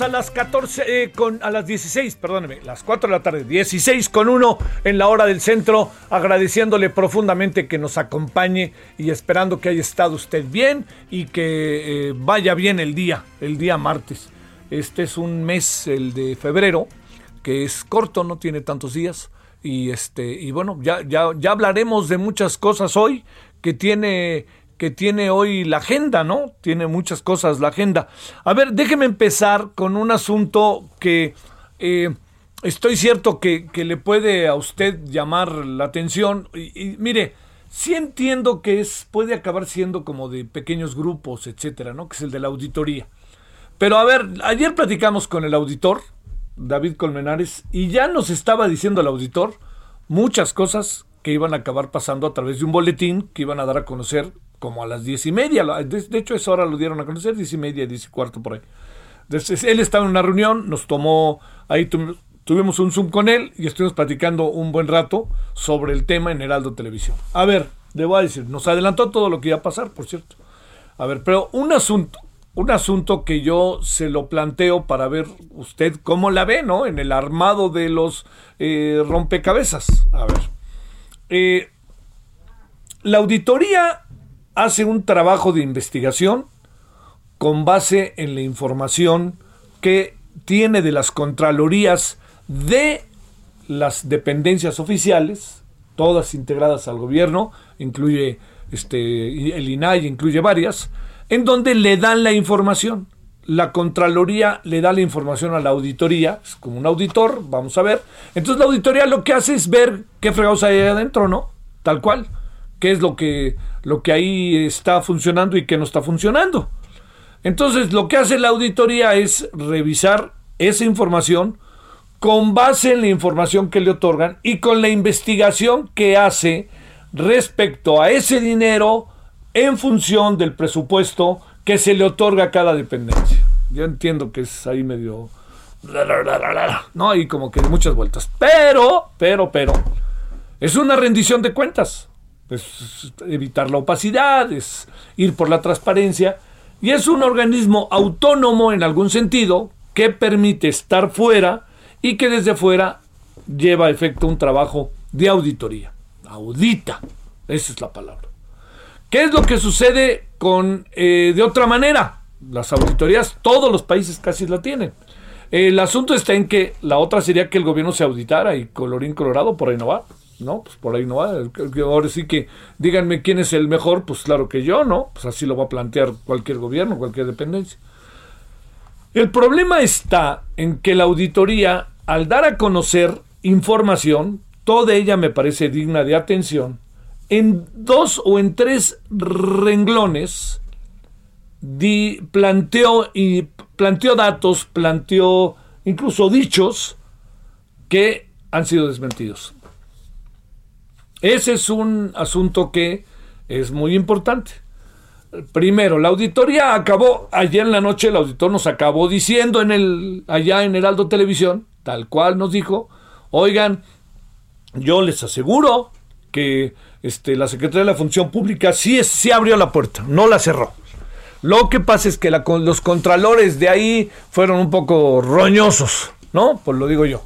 A las 14, eh, con, a las 16, perdóneme, las 4 de la tarde, 16 con 1 en la hora del centro, agradeciéndole profundamente que nos acompañe y esperando que haya estado usted bien y que eh, vaya bien el día, el día martes. Este es un mes, el de febrero, que es corto, no tiene tantos días. Y este, y bueno, ya, ya, ya hablaremos de muchas cosas hoy que tiene que tiene hoy la agenda, ¿no? Tiene muchas cosas la agenda. A ver, déjeme empezar con un asunto que eh, estoy cierto que, que, le puede a usted llamar la atención. Y, y, mire, sí entiendo que es, puede acabar siendo como de pequeños grupos, etcétera, ¿no? Que es el de la auditoría. Pero a ver, ayer platicamos con el auditor, David Colmenares, y ya nos estaba diciendo el auditor muchas cosas que iban a acabar pasando a través de un boletín que iban a dar a conocer como a las diez y media. De, hecho, esa hora lo dieron a conocer, diez y media, diez y cuarto por ahí. Entonces, él estaba en una reunión, nos tomó, ahí tu, tuvimos un Zoom con él y estuvimos platicando un buen rato sobre el tema en Heraldo Televisión. A ver, a decir, nos adelantó todo lo que iba a pasar, por cierto. A ver, pero un asunto, un asunto que yo se lo planteo para ver usted cómo la ve, ¿no? En el armado de los eh, rompecabezas. A ver. Eh, la auditoría hace un trabajo de investigación con base en la información que tiene de las contralorías de las dependencias oficiales, todas integradas al gobierno, incluye este, el INAI, incluye varias, en donde le dan la información. La Contraloría le da la información a la auditoría, es como un auditor, vamos a ver. Entonces la auditoría lo que hace es ver qué fregados hay adentro, ¿no? Tal cual. ¿Qué es lo que, lo que ahí está funcionando y qué no está funcionando? Entonces lo que hace la auditoría es revisar esa información con base en la información que le otorgan y con la investigación que hace respecto a ese dinero en función del presupuesto que se le otorga a cada dependencia. Yo entiendo que es ahí medio... No, hay como que muchas vueltas. Pero, pero, pero, es una rendición de cuentas. Es evitar la opacidad, es ir por la transparencia. Y es un organismo autónomo en algún sentido que permite estar fuera y que desde fuera lleva a efecto un trabajo de auditoría. Audita, esa es la palabra. ¿Qué es lo que sucede con eh, de otra manera? Las auditorías, todos los países casi la tienen. El asunto está en que la otra sería que el gobierno se auditara y colorín colorado, por ahí no pues por ahí no va. Ahora sí que díganme quién es el mejor, pues claro que yo, ¿no? Pues así lo va a plantear cualquier gobierno, cualquier dependencia. El problema está en que la auditoría, al dar a conocer información, toda ella me parece digna de atención, en dos o en tres renglones planteó, y planteó datos, planteó incluso dichos que han sido desmentidos. Ese es un asunto que es muy importante. Primero, la auditoría acabó, ayer en la noche el auditor nos acabó diciendo en el, allá en Heraldo Televisión, tal cual nos dijo, oigan, yo les aseguro que este, la Secretaría de la Función Pública sí, sí abrió la puerta, no la cerró. Lo que pasa es que los contralores de ahí fueron un poco roñosos, ¿no? Pues lo digo yo.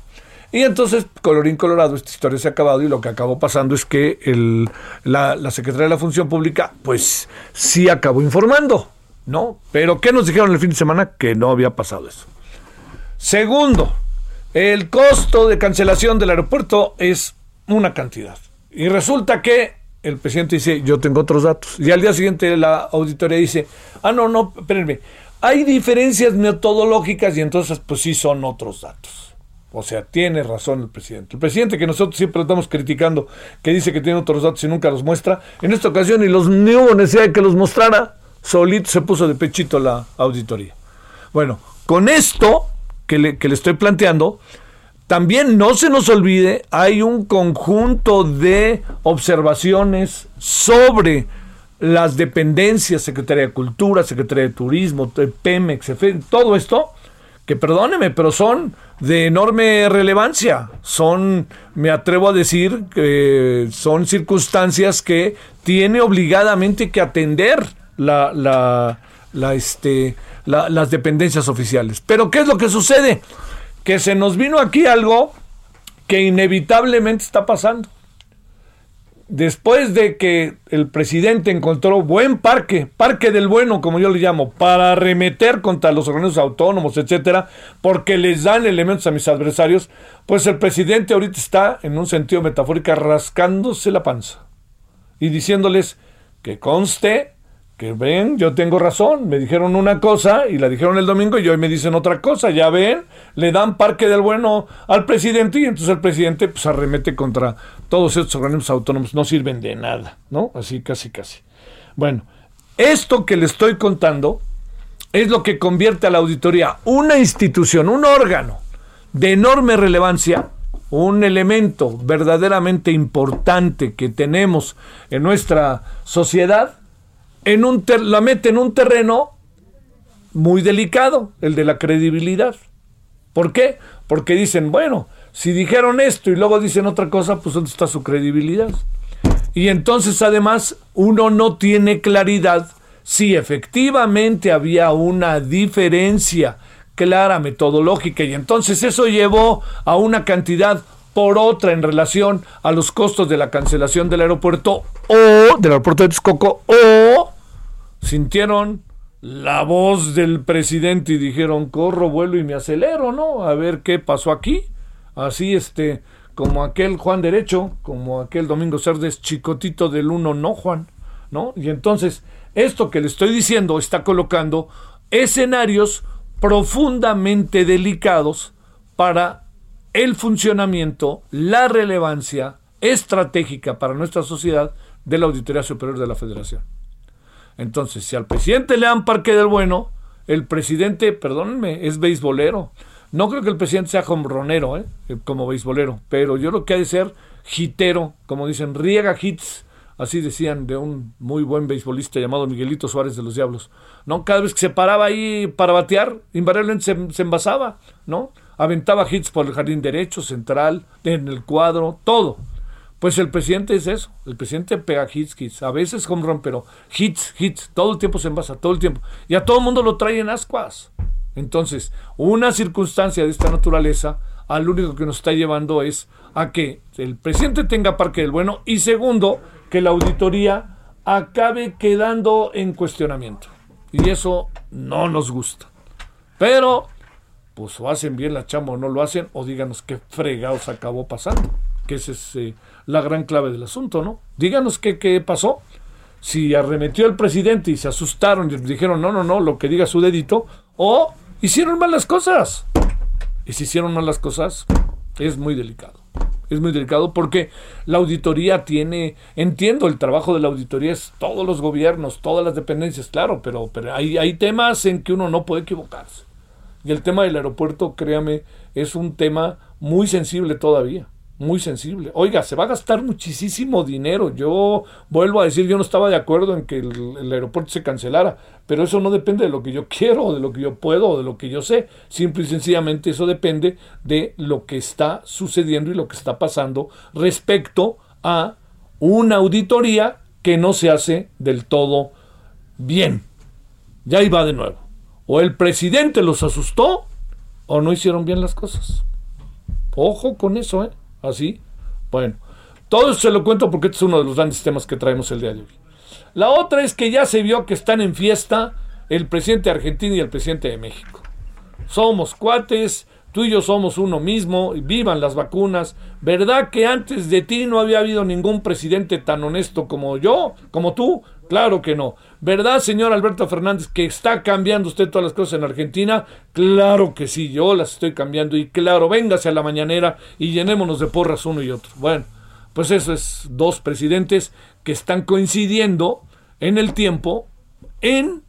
Y entonces, colorín colorado, esta historia se ha acabado y lo que acabó pasando es que el, la, la Secretaría de la Función Pública, pues sí acabó informando, ¿no? Pero ¿qué nos dijeron el fin de semana? Que no había pasado eso. Segundo, el costo de cancelación del aeropuerto es una cantidad. Y resulta que el presidente dice, yo tengo otros datos. Y al día siguiente la auditoría dice, ah, no, no, espérenme, hay diferencias metodológicas y entonces pues sí son otros datos. O sea, tiene razón el presidente. El presidente que nosotros siempre estamos criticando, que dice que tiene otros datos y nunca los muestra, en esta ocasión y los ni hubo necesidad de que los mostrara, solito se puso de pechito la auditoría. Bueno, con esto que le, que le estoy planteando, también no se nos olvide, hay un conjunto de observaciones sobre las dependencias, Secretaría de Cultura, Secretaría de Turismo, Pemex, todo esto, que perdóneme, pero son de enorme relevancia. Son, me atrevo a decir, que son circunstancias que tiene obligadamente que atender la, la, la, este, las dependencias oficiales. Pero ¿qué es lo que sucede? que se nos vino aquí algo que inevitablemente está pasando. Después de que el presidente encontró buen parque, parque del bueno, como yo le llamo, para arremeter contra los organismos autónomos, etcétera, porque les dan elementos a mis adversarios, pues el presidente ahorita está, en un sentido metafórico, rascándose la panza y diciéndoles que conste que ven, yo tengo razón, me dijeron una cosa y la dijeron el domingo y hoy me dicen otra cosa, ya ven, le dan parque del bueno al presidente y entonces el presidente pues arremete contra todos estos organismos autónomos, no sirven de nada, ¿no? Así casi casi. Bueno, esto que le estoy contando es lo que convierte a la auditoría una institución, un órgano de enorme relevancia, un elemento verdaderamente importante que tenemos en nuestra sociedad, en un la mete en un terreno muy delicado, el de la credibilidad. ¿Por qué? Porque dicen, bueno, si dijeron esto y luego dicen otra cosa, pues ¿dónde está su credibilidad? Y entonces además uno no tiene claridad si efectivamente había una diferencia clara metodológica y entonces eso llevó a una cantidad por otra en relación a los costos de la cancelación del aeropuerto o del aeropuerto de Texcoco o sintieron la voz del presidente y dijeron, corro, vuelo y me acelero, ¿no? A ver qué pasó aquí. Así, este, como aquel Juan Derecho, como aquel Domingo Cerdes, chicotito del uno, no Juan, ¿no? Y entonces, esto que le estoy diciendo está colocando escenarios profundamente delicados para el funcionamiento, la relevancia estratégica para nuestra sociedad de la Auditoría Superior de la Federación. Entonces, si al presidente le dan parque del bueno, el presidente, perdónenme, es beisbolero. No creo que el presidente sea hombronero, ¿eh? como beisbolero, pero yo creo que ha de ser hitero, como dicen, riega hits, así decían de un muy buen beisbolista llamado Miguelito Suárez de los Diablos. ¿no? Cada vez que se paraba ahí para batear, invariablemente se, se envasaba, ¿no? Aventaba hits por el jardín derecho, central, en el cuadro, todo. Pues el presidente es eso. El presidente pega hits, hits. A veces home run, pero hits, hits. Todo el tiempo se envasa, todo el tiempo. Y a todo el mundo lo trae en ascuas. Entonces, una circunstancia de esta naturaleza, al único que nos está llevando es a que el presidente tenga parque del bueno y segundo, que la auditoría acabe quedando en cuestionamiento. Y eso no nos gusta. Pero, pues o hacen bien la chamba o no lo hacen, o díganos qué fregados acabó pasando. Que ese es eh, la gran clave del asunto, ¿no? Díganos qué, qué pasó. Si arremetió el presidente y se asustaron y dijeron, no, no, no, lo que diga su dedito, o hicieron mal las cosas. Y si hicieron mal las cosas, es muy delicado. Es muy delicado porque la auditoría tiene, entiendo, el trabajo de la auditoría es todos los gobiernos, todas las dependencias, claro, pero, pero hay, hay temas en que uno no puede equivocarse. Y el tema del aeropuerto, créame, es un tema muy sensible todavía muy sensible. Oiga, se va a gastar muchísimo dinero. Yo vuelvo a decir, yo no estaba de acuerdo en que el, aeropuerto se cancelara, pero eso no depende de lo que yo quiero, de lo que yo puedo, de lo que yo sé. Simple y sencillamente eso depende de lo que está sucediendo y lo que está pasando respecto a una auditoría que no se hace del todo bien. Ya iba de nuevo. O el presidente los asustó o no hicieron bien las cosas. Ojo con eso, ¿eh? Así. Bueno, todo eso se lo cuento porque este es uno de los grandes temas que traemos el día de hoy. La otra es que ya se vio que están en fiesta el presidente de Argentina y el presidente de México. Somos cuates, tú y yo somos uno mismo, vivan las vacunas. ¿Verdad que antes de ti no había habido ningún presidente tan honesto como yo, como tú? Claro que no. ¿Verdad, señor Alberto Fernández, que está cambiando usted todas las cosas en Argentina? Claro que sí, yo las estoy cambiando y claro, véngase a la mañanera y llenémonos de porras uno y otro. Bueno, pues eso es dos presidentes que están coincidiendo en el tiempo en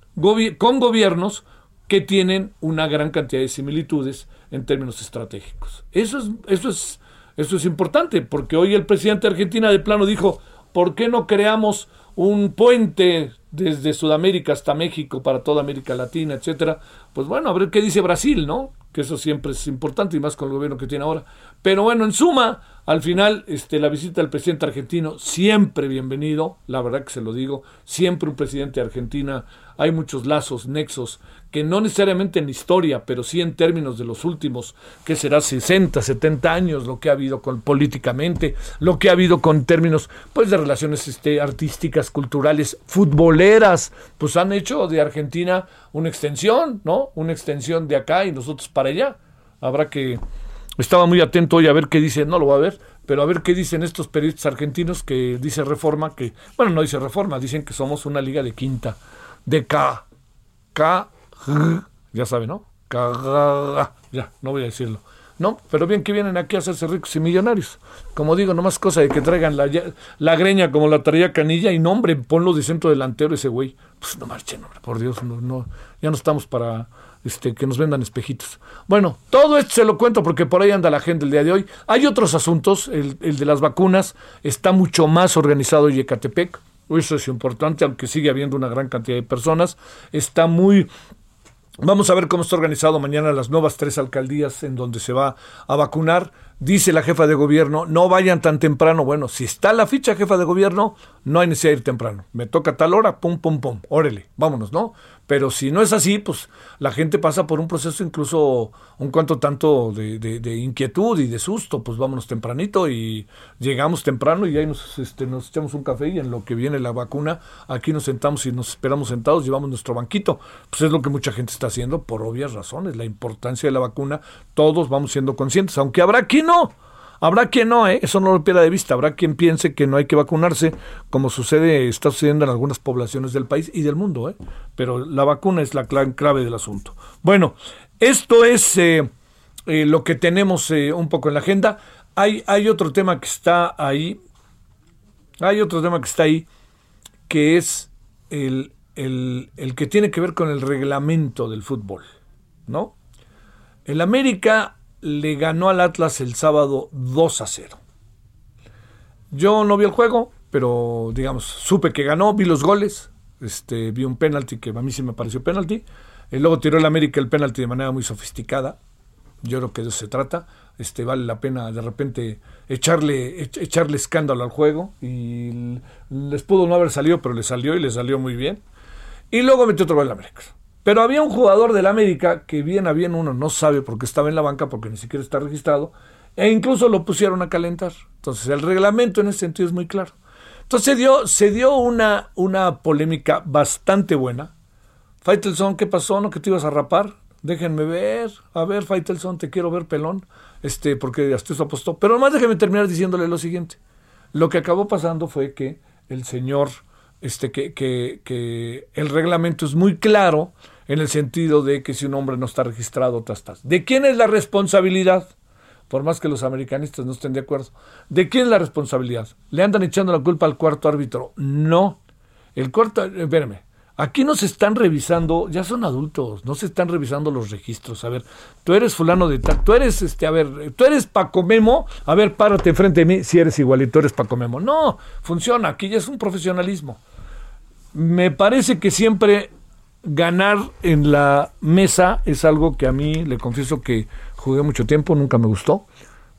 con gobiernos que tienen una gran cantidad de similitudes en términos estratégicos. Eso es, eso es, eso es importante, porque hoy el presidente de Argentina de plano dijo, ¿por qué no creamos un puente desde Sudamérica hasta México para toda América Latina, etcétera? Pues bueno, a ver qué dice Brasil, ¿no? Que eso siempre es importante y más con el gobierno que tiene ahora. Pero bueno, en suma, al final, este, la visita del presidente argentino, siempre bienvenido, la verdad que se lo digo, siempre un presidente de Argentina, hay muchos lazos, nexos que no necesariamente en historia, pero sí en términos de los últimos, que será 60, 70 años, lo que ha habido con políticamente, lo que ha habido con términos pues de relaciones este, artísticas, culturales, futboleras, pues han hecho de Argentina una extensión, ¿no? Una extensión de acá y nosotros para allá. Habrá que estaba muy atento hoy a ver qué dice, no lo va a ver, pero a ver qué dicen estos periodistas argentinos que dice Reforma, que, bueno, no dice Reforma, dicen que somos una liga de quinta, de K, K, ya sabe, ¿no? Ya, no voy a decirlo. No, pero bien que vienen aquí a hacerse ricos y millonarios. Como digo, nomás cosa de que traigan la, la greña como la traía Canilla y nombre, ponlo de centro delantero ese güey. Pues no marchen, hombre, por Dios, no, no, ya no estamos para este, que nos vendan espejitos. Bueno, todo esto se lo cuento porque por ahí anda la gente el día de hoy. Hay otros asuntos, el, el de las vacunas está mucho más organizado en Ecatepec. Eso es importante, aunque sigue habiendo una gran cantidad de personas. Está muy Vamos a ver cómo está organizado mañana las nuevas tres alcaldías en donde se va a vacunar. Dice la jefa de gobierno, no vayan tan temprano. Bueno, si está la ficha jefa de gobierno, no hay necesidad de ir temprano. Me toca tal hora, pum, pum, pum, órale, vámonos, ¿no? Pero si no es así, pues la gente pasa por un proceso incluso un cuanto tanto de, de, inquietud y de susto. Pues vámonos tempranito y llegamos temprano y ahí nos, este, nos echamos un café y en lo que viene la vacuna, aquí nos sentamos y nos esperamos sentados, llevamos nuestro banquito. Pues es lo que mucha gente está haciendo por obvias razones. La importancia de la vacuna, todos vamos siendo conscientes, aunque habrá quien no. Habrá quien no, ¿eh? eso no lo pierda de vista. Habrá quien piense que no hay que vacunarse, como sucede, está sucediendo en algunas poblaciones del país y del mundo. ¿eh? Pero la vacuna es la clave del asunto. Bueno, esto es eh, eh, lo que tenemos eh, un poco en la agenda. Hay, hay otro tema que está ahí. Hay otro tema que está ahí, que es el, el, el que tiene que ver con el reglamento del fútbol. ¿No? El América le ganó al Atlas el sábado 2 a 0. Yo no vi el juego, pero digamos, supe que ganó, vi los goles, este, vi un penalti que a mí sí me pareció penalti. Y luego tiró el América el penalti de manera muy sofisticada. Yo creo que de eso se trata. Este, vale la pena de repente echarle, echarle escándalo al juego. Y les pudo no haber salido, pero le salió y le salió muy bien. Y luego metió otro gol el América. Pero había un jugador del América que bien a bien uno no sabe por qué estaba en la banca, porque ni siquiera está registrado, e incluso lo pusieron a calentar. Entonces el reglamento en ese sentido es muy claro. Entonces se dio, se dio una, una polémica bastante buena. Faitelson, ¿qué pasó? ¿No que te ibas a rapar? Déjenme ver. A ver, Faitelson, te quiero ver pelón. Este, porque hasta eso apostó. Pero además déjeme terminar diciéndole lo siguiente. Lo que acabó pasando fue que el señor, este, que, que, que el reglamento es muy claro en el sentido de que si un hombre no está registrado, otras. ¿De quién es la responsabilidad? Por más que los americanistas no estén de acuerdo. ¿De quién es la responsabilidad? ¿Le andan echando la culpa al cuarto árbitro? No. El cuarto, espérame, Aquí no se están revisando, ya son adultos, no se están revisando los registros. A ver, tú eres fulano de tal, tú eres, este, a ver, tú eres Paco Memo, a ver, párate enfrente de mí si eres igualito, eres Paco Memo. No, funciona, aquí ya es un profesionalismo. Me parece que siempre ganar en la mesa es algo que a mí, le confieso que jugué mucho tiempo, nunca me gustó.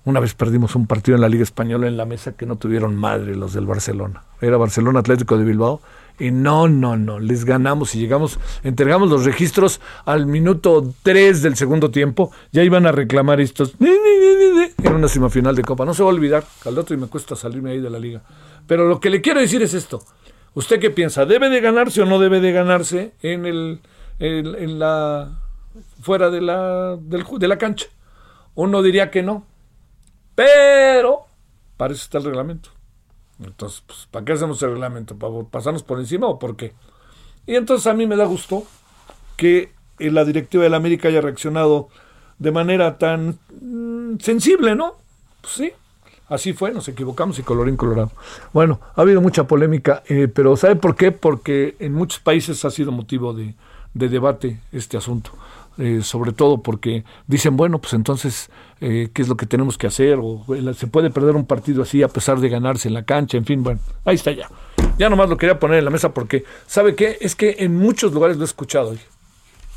Una vez perdimos un partido en la Liga Española en la mesa que no tuvieron madre los del Barcelona. Era Barcelona Atlético de Bilbao. Y no, no, no, les ganamos y llegamos, entregamos los registros al minuto 3 del segundo tiempo. Ya iban a reclamar estos en una semifinal de Copa. No se va a olvidar, al y me cuesta salirme ahí de la liga. Pero lo que le quiero decir es esto. ¿Usted qué piensa? ¿Debe de ganarse o no debe de ganarse en el, en, la fuera de la, del, de la cancha? Uno diría que no, pero para eso está el reglamento. Entonces, pues, ¿para qué hacemos el reglamento? ¿Para pasarnos por encima o por qué? Y entonces a mí me da gusto que eh, la directiva de la América haya reaccionado de manera tan mm, sensible, ¿no? Pues sí, así fue, nos equivocamos y colorín colorado. Bueno, ha habido mucha polémica, eh, pero ¿sabe por qué? Porque en muchos países ha sido motivo de debate este asunto. Eh, sobre todo porque dicen, bueno, pues entonces, eh, ¿qué es lo que tenemos que hacer? O se puede perder un partido así a pesar de ganarse en la cancha, en fin, bueno, ahí está ya. Ya nomás lo quería poner en la mesa porque, ¿sabe qué? Es que en muchos lugares lo he escuchado.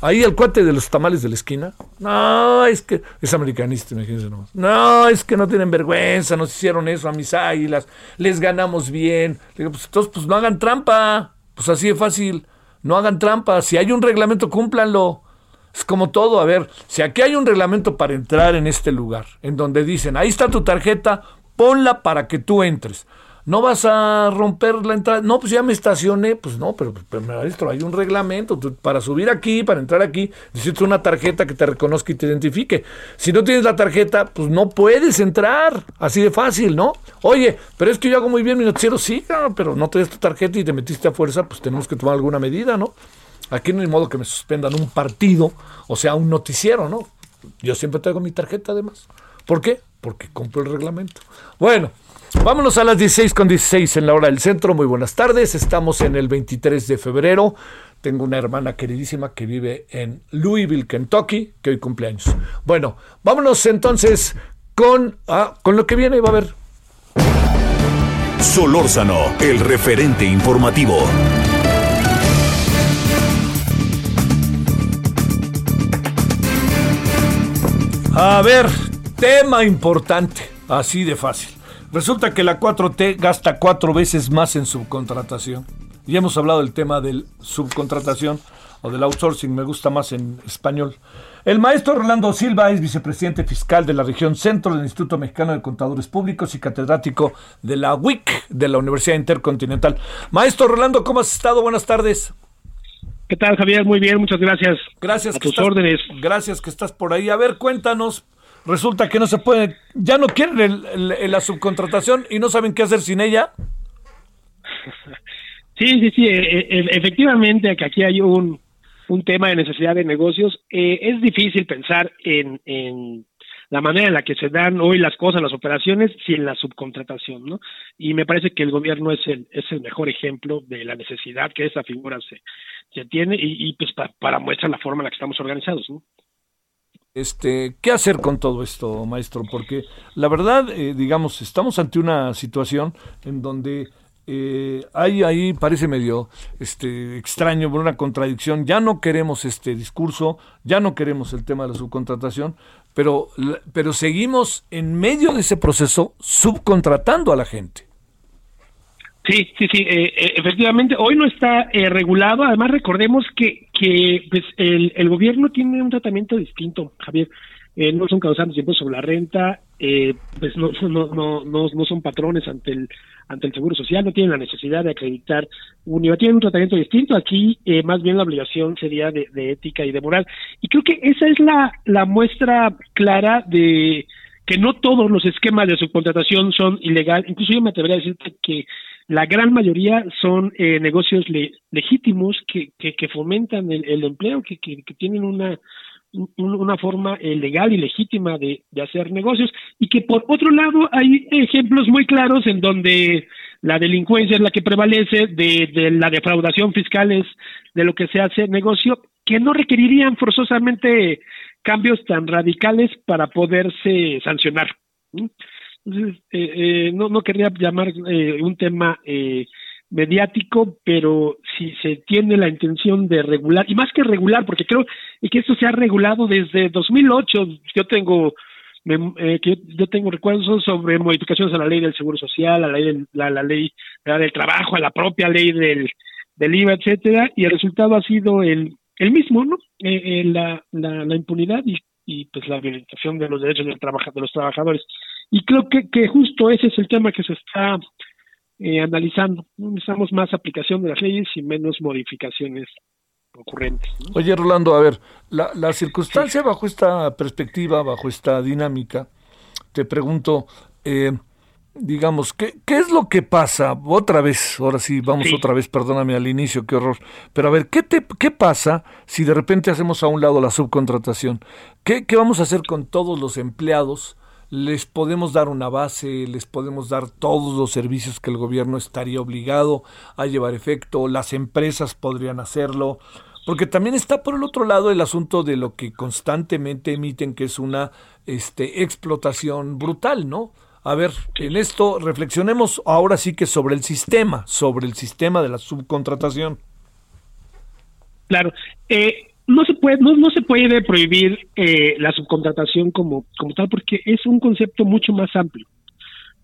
Ahí el cuate de los tamales de la esquina. No, es que es americanista, imagínense nomás. No, es que no tienen vergüenza, nos hicieron eso a mis águilas, les ganamos bien. digo, pues entonces, pues no hagan trampa. Pues así de fácil. No hagan trampa. Si hay un reglamento, cúmplanlo. Es como todo, a ver, si aquí hay un reglamento para entrar en este lugar, en donde dicen, ahí está tu tarjeta, ponla para que tú entres. No vas a romper la entrada. No, pues ya me estacioné. Pues no, pero, pero maestro, hay un reglamento. para subir aquí, para entrar aquí, necesitas una tarjeta que te reconozca y te identifique. Si no tienes la tarjeta, pues no puedes entrar. Así de fácil, ¿no? Oye, pero es que yo hago muy bien mi noticiero. Sí, pero no tienes tu tarjeta y te metiste a fuerza, pues tenemos que tomar alguna medida, ¿no? Aquí no hay modo que me suspendan un partido, o sea, un noticiero, ¿no? Yo siempre traigo mi tarjeta además. ¿Por qué? Porque compro el reglamento. Bueno, vámonos a las 16 con 16 en la hora del centro. Muy buenas tardes. Estamos en el 23 de febrero. Tengo una hermana queridísima que vive en Louisville, Kentucky, que hoy cumpleaños. Bueno, vámonos entonces con, ah, con lo que viene. Va a haber. Solórzano, el referente informativo. A ver, tema importante, así de fácil. Resulta que la 4T gasta cuatro veces más en subcontratación. Ya hemos hablado del tema del subcontratación o del outsourcing, me gusta más en español. El maestro Rolando Silva es vicepresidente fiscal de la región centro del Instituto Mexicano de Contadores Públicos y catedrático de la WIC de la Universidad Intercontinental. Maestro Rolando, ¿cómo has estado? Buenas tardes. ¿Qué tal, Javier? Muy bien, muchas gracias. Gracias. A tus órdenes. Gracias que estás por ahí. A ver, cuéntanos. Resulta que no se puede, ya no quieren la subcontratación y no saben qué hacer sin ella. Sí, sí, sí. E, e, efectivamente, que aquí hay un, un tema de necesidad de negocios. Eh, es difícil pensar en, en la manera en la que se dan hoy las cosas, las operaciones, sin la subcontratación, ¿no? Y me parece que el gobierno es el, es el mejor ejemplo de la necesidad que esa figura se, se tiene y, pues para muestra la forma en la que estamos organizados, ¿no? Este, ¿qué hacer con todo esto, maestro? Porque la verdad, eh, digamos, estamos ante una situación en donde eh, hay ahí parece medio este extraño una contradicción. Ya no queremos este discurso, ya no queremos el tema de la subcontratación, pero, pero seguimos en medio de ese proceso subcontratando a la gente. Sí, sí, sí, eh, eh, efectivamente, hoy no está eh, regulado. Además, recordemos que, que pues, el, el gobierno tiene un tratamiento distinto, Javier. no son causantes de impuestos sobre la renta, pues no, no, no, no, no son patrones ante el ante el Seguro Social, no tienen la necesidad de acreditar un IVA, tienen un tratamiento distinto. Aquí, más bien, la obligación sería de, de, ética y de moral. Y creo que esa es la, la muestra clara de que no todos los esquemas de subcontratación son ilegales. Incluso yo me atrevería a decirte que la gran mayoría son eh, negocios legítimos que, que, fomentan el, empleo, que, que, tienen una, una forma eh, legal y legítima de, de, hacer negocios y que por otro lado hay ejemplos muy claros en donde la delincuencia es la que prevalece, de, de la defraudación fiscal es de lo que se hace negocio, que no requerirían forzosamente cambios tan radicales para poderse sancionar. Entonces, eh, eh, no, no querría llamar eh, un tema eh, mediático, pero si se tiene la intención de regular, y más que regular, porque creo que esto se ha regulado desde 2008, yo tengo eh, que yo tengo recuerdos sobre modificaciones a la ley del seguro social, a la ley del, la, la ley del trabajo, a la propia ley del, del IVA, etcétera, y el resultado ha sido el, el mismo, ¿no? Eh, eh, la, la, la, impunidad y, y pues la violación de los derechos del trabajo, de los trabajadores. Y creo que, que justo ese es el tema que se está eh, analizando. Necesitamos más aplicación de las leyes y menos modificaciones ocurrentes. Oye, Rolando, a ver, la, la circunstancia bajo esta perspectiva, bajo esta dinámica, te pregunto, eh, digamos, ¿qué, ¿qué es lo que pasa? Otra vez, ahora sí, vamos Sí. otra vez, perdóname al inicio, qué horror. Pero a ver, ¿qué, te, ¿qué pasa si de repente hacemos a un lado la subcontratación? ¿Qué, ¿Qué vamos a hacer con todos los empleados? ¿Les podemos dar una base? ¿Les podemos dar todos los servicios que el gobierno estaría obligado a llevar efecto? ¿Las empresas podrían hacerlo? Porque también está por el otro lado el asunto de lo que constantemente emiten, que es una este, explotación brutal, ¿no? A ver, en esto reflexionemos ahora sí que sobre el sistema, sobre el sistema de la subcontratación. Claro, eh, no se puede no, no se puede prohibir eh, la subcontratación como como tal porque es un concepto mucho más amplio,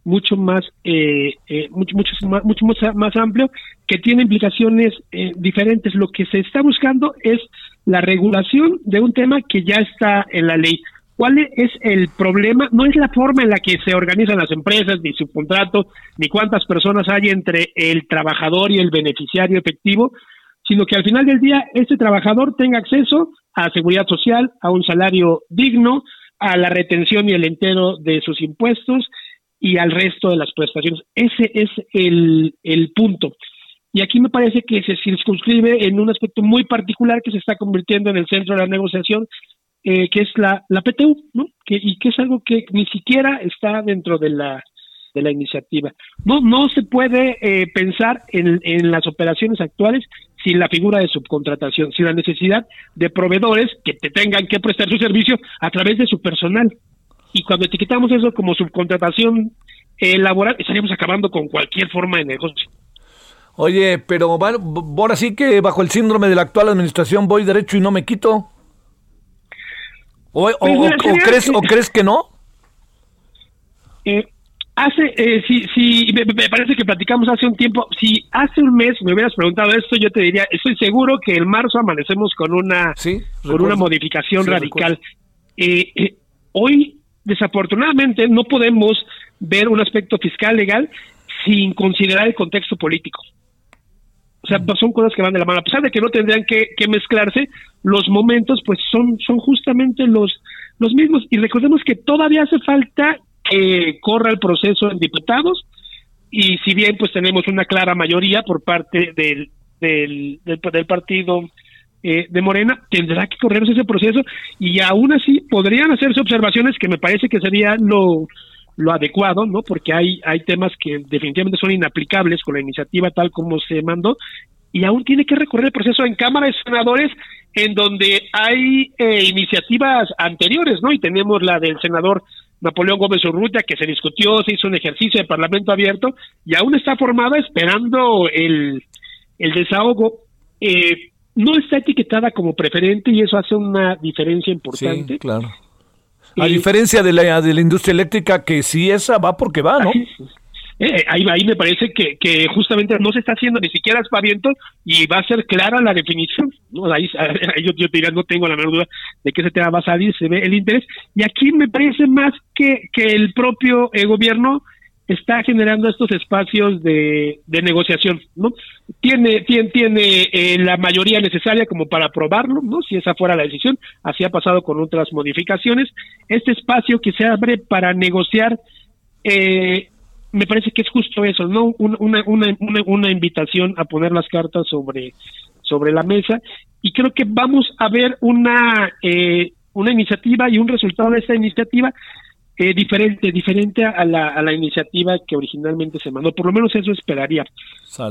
mucho más eh, eh, mucho mucho más, mucho más, más amplio que tiene implicaciones eh, diferentes. Lo que se está buscando es la regulación de un tema que ya está en la ley. ¿Cuál es el problema? No es la forma en la que se organizan las empresas, ni su contrato, ni cuántas personas hay entre el trabajador y el beneficiario efectivo, sino que al final del día este trabajador tenga acceso a seguridad social, a un salario digno, a la retención y el entero de sus impuestos y al resto de las prestaciones. Ese es el, el punto. Y aquí me parece que se circunscribe en un aspecto muy particular que se está convirtiendo en el centro de la negociación, eh, que es la, la PTU, ¿no? Que, y que es algo que ni siquiera está dentro de la de la iniciativa. No, no se puede eh, pensar en, en las operaciones actuales sin la figura de subcontratación, sin la necesidad de proveedores que te tengan que prestar su servicio a través de su personal. Y cuando etiquetamos eso como subcontratación eh, laboral, estaríamos acabando con cualquier forma de negocio. Oye, pero ahora sí que bajo el síndrome de la actual administración voy derecho y no me quito. ¿O, o- Pues o- mira, o crees, ¿O crees que no? Eh, hace, eh, si, si me, me parece que platicamos hace un tiempo, si hace un mes me hubieras preguntado esto, yo te diría, estoy seguro que en marzo amanecemos con una, Sí, con una modificación Sí, radical. Eh, eh, hoy, desafortunadamente, no podemos ver un aspecto fiscal legal sin considerar el contexto político. O sea, son cosas que van de la mano. A pesar de que no tendrían que, que mezclarse, los momentos pues son, son justamente los, los mismos. Y recordemos que todavía hace falta que corra el proceso en diputados y si bien pues tenemos una clara mayoría por parte del, del, del, partido eh, de Morena, tendrá que correrse ese proceso y aún así podrían hacerse observaciones que me parece que sería lo, lo adecuado, ¿no? Porque hay, hay temas que definitivamente son inaplicables con la iniciativa tal como se mandó y aún tiene que recorrer el proceso en Cámara de Senadores en donde hay eh, iniciativas anteriores, ¿no? Y tenemos la del senador Napoleón Gómez Urrutia que se discutió, se hizo un ejercicio de parlamento abierto y aún está formada esperando el, el desahogo. Eh, no está etiquetada como preferente y eso hace una diferencia importante. Sí, claro. A Eh, diferencia de la, de la industria eléctrica, que sí esa va porque va, ¿no? Así es. Eh, ahí, ahí me parece que, que justamente no se está haciendo ni siquiera aspaviento y va a ser clara la definición. ¿no? Ahí, ahí yo, yo te diría, no tengo la menor duda de que ese tema va a salir, se ve el interés. Y aquí me parece más que, que el propio eh, gobierno está generando estos espacios de, de negociación, ¿no? Tiene, tiene, tiene eh, la mayoría necesaria como para aprobarlo, ¿no? Si esa fuera la decisión, así ha pasado con otras modificaciones. Este espacio que se abre para negociar, eh, me parece que es justo eso, ¿no? Un- Una, una, una, una invitación a poner las cartas sobre, sobre la mesa y creo que vamos a ver una, eh, una iniciativa y un resultado de esta iniciativa eh, diferente, diferente a la, a la iniciativa que originalmente se mandó. Por lo menos eso esperaría.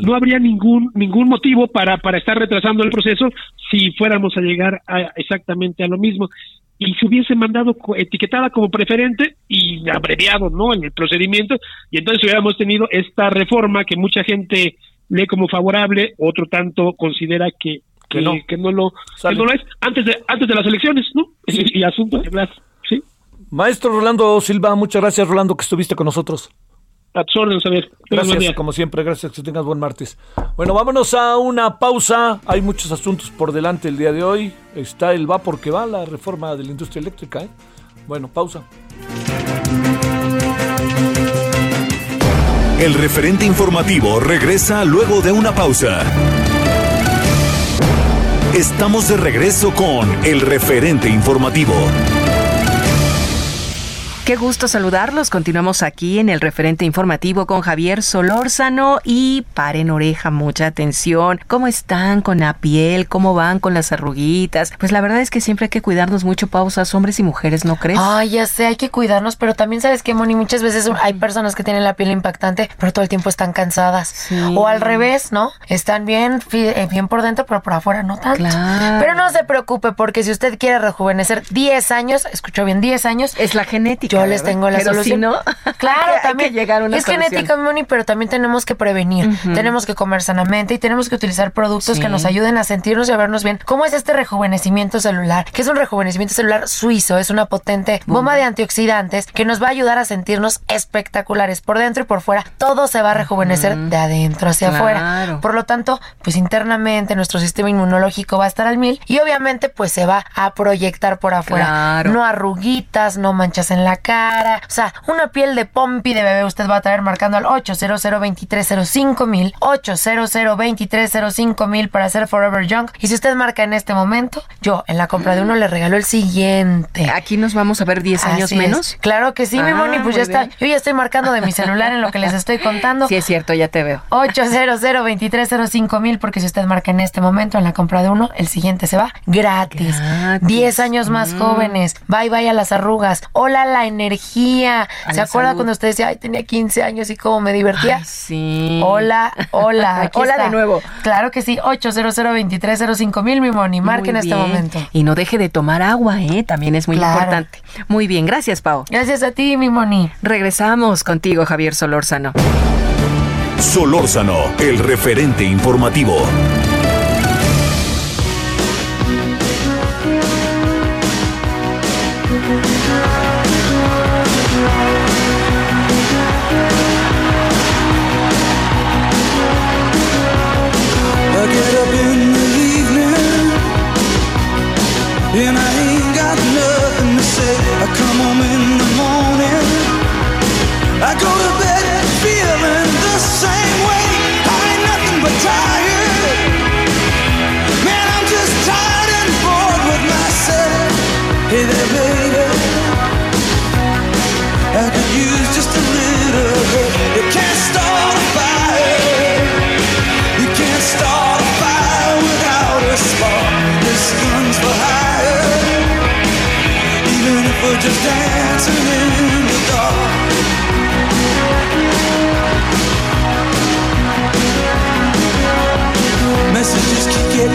No habría ningún ningún motivo para, para estar retrasando el proceso si fuéramos a llegar a, exactamente a lo mismo. Y se hubiese mandado etiquetada como preferente y abreviado ¿no? en el procedimiento, y entonces hubiéramos tenido esta reforma que mucha gente lee como favorable, otro tanto considera que, Que que, no. que no lo que no lo es antes de antes de las elecciones, ¿no? Y, y asunto de las sí, Maestro Rolando Silva, muchas gracias, Rolando, que estuviste con nosotros. a tus órdenes, buen Gracias, como siempre, gracias, que tengas buen martes. Bueno, vámonos a una pausa. Hay muchos asuntos por delante el día de hoy. Está el va porque va, la reforma de la industria eléctrica. ¿eh? Bueno, pausa. El referente informativo regresa luego de una pausa. Estamos de regreso con el referente informativo. Qué gusto saludarlos. Continuamos aquí en el referente informativo con Javier Solórzano y paren oreja, mucha atención. ¿Cómo están con la piel? ¿Cómo van con las arruguitas? Pues la verdad es que siempre hay que cuidarnos mucho, pausas, hombres y mujeres, ¿no crees? Ay, ya sé, hay que cuidarnos, pero también sabes que, Moni, muchas veces hay personas que tienen la piel impactante, pero todo el tiempo están cansadas. Sí. O al revés, ¿no? Están bien, eh, bien por dentro, pero por afuera no tanto. Claro. Pero no se preocupe, porque si usted quiere rejuvenecer 10 años, escuchó bien, 10 años, Es la genética. Yo les ¿verdad? tengo la Pero solución. Si no, claro, también. que llegar a una es solución. genética, Moni, pero también tenemos que prevenir. Tenemos que comer sanamente y tenemos que utilizar productos Sí. que nos ayuden a sentirnos y a vernos bien. ¿Cómo es este rejuvenecimiento celular? Que es un rejuvenecimiento celular suizo, es una potente bomba de antioxidantes que nos va a ayudar a sentirnos espectaculares por dentro y por fuera. Todo se va a rejuvenecer de adentro hacia Claro. afuera. Por lo tanto, pues internamente nuestro sistema inmunológico va a estar al mil y obviamente pues se va a proyectar por afuera. Claro. No arruguitas, no manchas en la cara. O sea, una piel de pompi de bebé usted va a traer marcando al 800 2305 mil 800 2305 mil para hacer Forever Young. Y si usted marca en este momento, yo en la compra de uno le regalo el siguiente. Aquí nos vamos a ver 10 años Así es. menos. Claro que sí, mi Ah, Moni, pues ya está. Yo ya estoy marcando de mi celular en lo que les estoy contando. Sí, es cierto, ya te veo. 800 2305 mil porque si usted marca en este momento en la compra de uno, el siguiente se va gratis. Gratis. 10 años más jóvenes. Bye bye a las arrugas. Hola la energía. A ¿Se acuerda salud. cuando usted decía, ay, tenía 15 años y cómo me divertía? Ay, sí. Hola, hola. aquí Hola está. de nuevo. Claro que sí. 800 2305 mil, mi Moni. Marque en este bien. momento. Y no deje de tomar agua, ¿eh? También es muy Claro. importante. Muy bien, gracias, Pau. Gracias a ti, mi Moni. Regresamos contigo, Javier Solórzano. Solórzano, el referente informativo.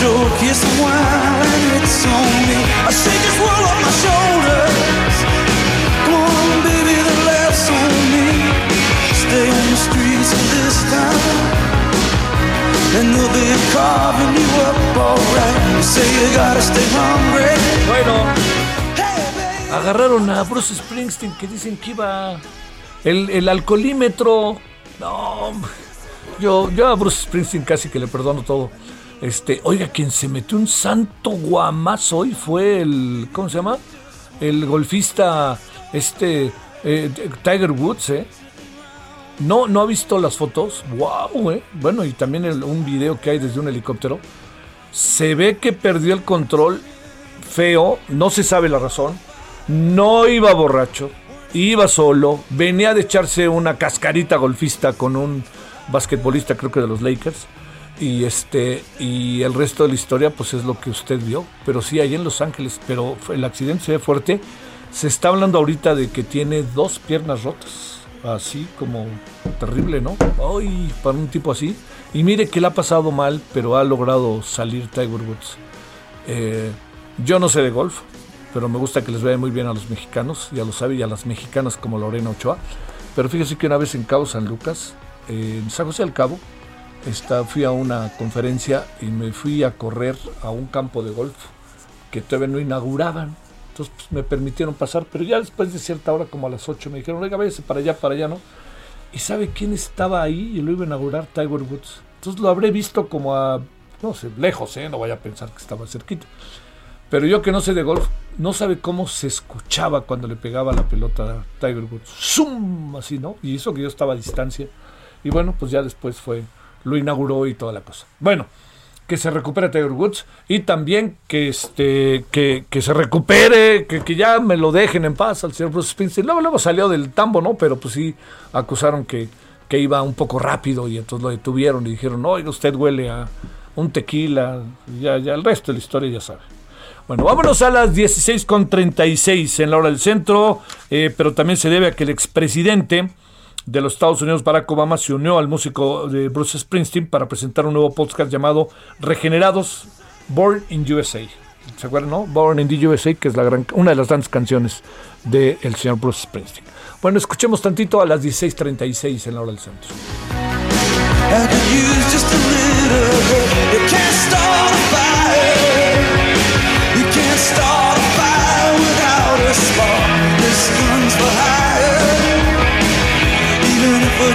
is me. I shake this world off my shoulders. Stay on the streets of this and they'll be carving you Bueno. Agarraron a Bruce Springsteen que dicen que iba el, el alcoholímetro. No, yo, yo a Bruce Springsteen casi que le perdono todo. Este, oiga, quien se metió un santo guamazo hoy fue el, ¿cómo se llama? El golfista, este, eh, Tiger Woods, ¿eh? No, no ha visto las fotos. Wow, eh. Bueno, y también un video que hay desde un helicóptero. Se ve que perdió el control feo, no se sabe la razón. No iba borracho, iba solo, venía de echarse una cascarita golfista con un basquetbolista, creo que de los Lakers. Y este y el resto de la historia pues es lo que usted vio, pero sí ahí en Los Ángeles, pero el accidente se ve fuerte. Se está hablando ahorita de que tiene dos piernas rotas, así como terrible, ¿no? Ay, para un tipo así. Y mire que le ha pasado mal, pero ha logrado salir Tiger Woods. Eh, yo no sé de golf, pero me gusta que les vaya muy bien a los mexicanos, ya lo sabe, y a las mexicanas como Lorena Ochoa. Pero fíjese que una vez en Cabo San Lucas, en San José del Cabo, está, fui a una conferencia y me fui a correr a un campo de golf que todavía no inauguraban. Entonces pues, me permitieron pasar, pero ya después de cierta hora, como a las 8, me dijeron, oiga, váyase para allá, para allá, ¿no? ¿Y sabe quién estaba ahí y lo iba a inaugurar? Tiger Woods. Entonces lo habré visto como a, no sé, lejos, ¿eh? No vaya a pensar que estaba cerquita. Pero yo que no sé de golf, no sabe cómo se escuchaba cuando le pegaba la pelota a Tiger Woods. ¡Zum! Así, ¿no? Y eso que yo estaba a distancia. Y bueno, pues ya después fue, lo inauguró y toda la cosa. Bueno, que se recupere Tiger Woods y también que este que, que se recupere, que, que ya me lo dejen en paz al señor Bruce Springsteen. Luego, luego salió del tambo, ¿no? Pero pues sí acusaron que, que iba un poco rápido y entonces lo detuvieron y dijeron, oiga, usted huele a un tequila, ya, ya el resto de la historia ya sabe. Bueno, vámonos a las 16.36 en la hora del centro, eh, pero también se debe a que el expresidente de los Estados Unidos, Barack Obama, se unió al músico de Bruce Springsteen para presentar un nuevo podcast llamado Regenerados Born in USA. ¿Se acuerdan, no? Born in the USA, que es una de las grandes canciones del señor Bruce Springsteen. Bueno, escuchemos tantito a las 16.36 en la hora del centro.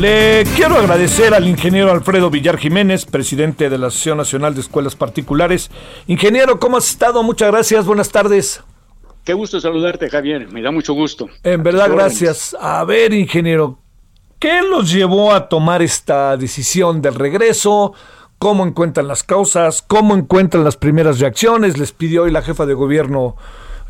Le quiero agradecer al ingeniero Alfredo Villar Jiménez, presidente de la Asociación Nacional de Escuelas Particulares. Ingeniero, ¿cómo has estado? Muchas gracias, buenas tardes. Qué gusto saludarte, Javier. Me da mucho gusto. En verdad, gracias. A ver, ingeniero, ¿qué los llevó a tomar esta decisión del regreso? ¿Cómo encuentran las causas? ¿Cómo encuentran las primeras reacciones? Les pidió hoy la jefa de gobierno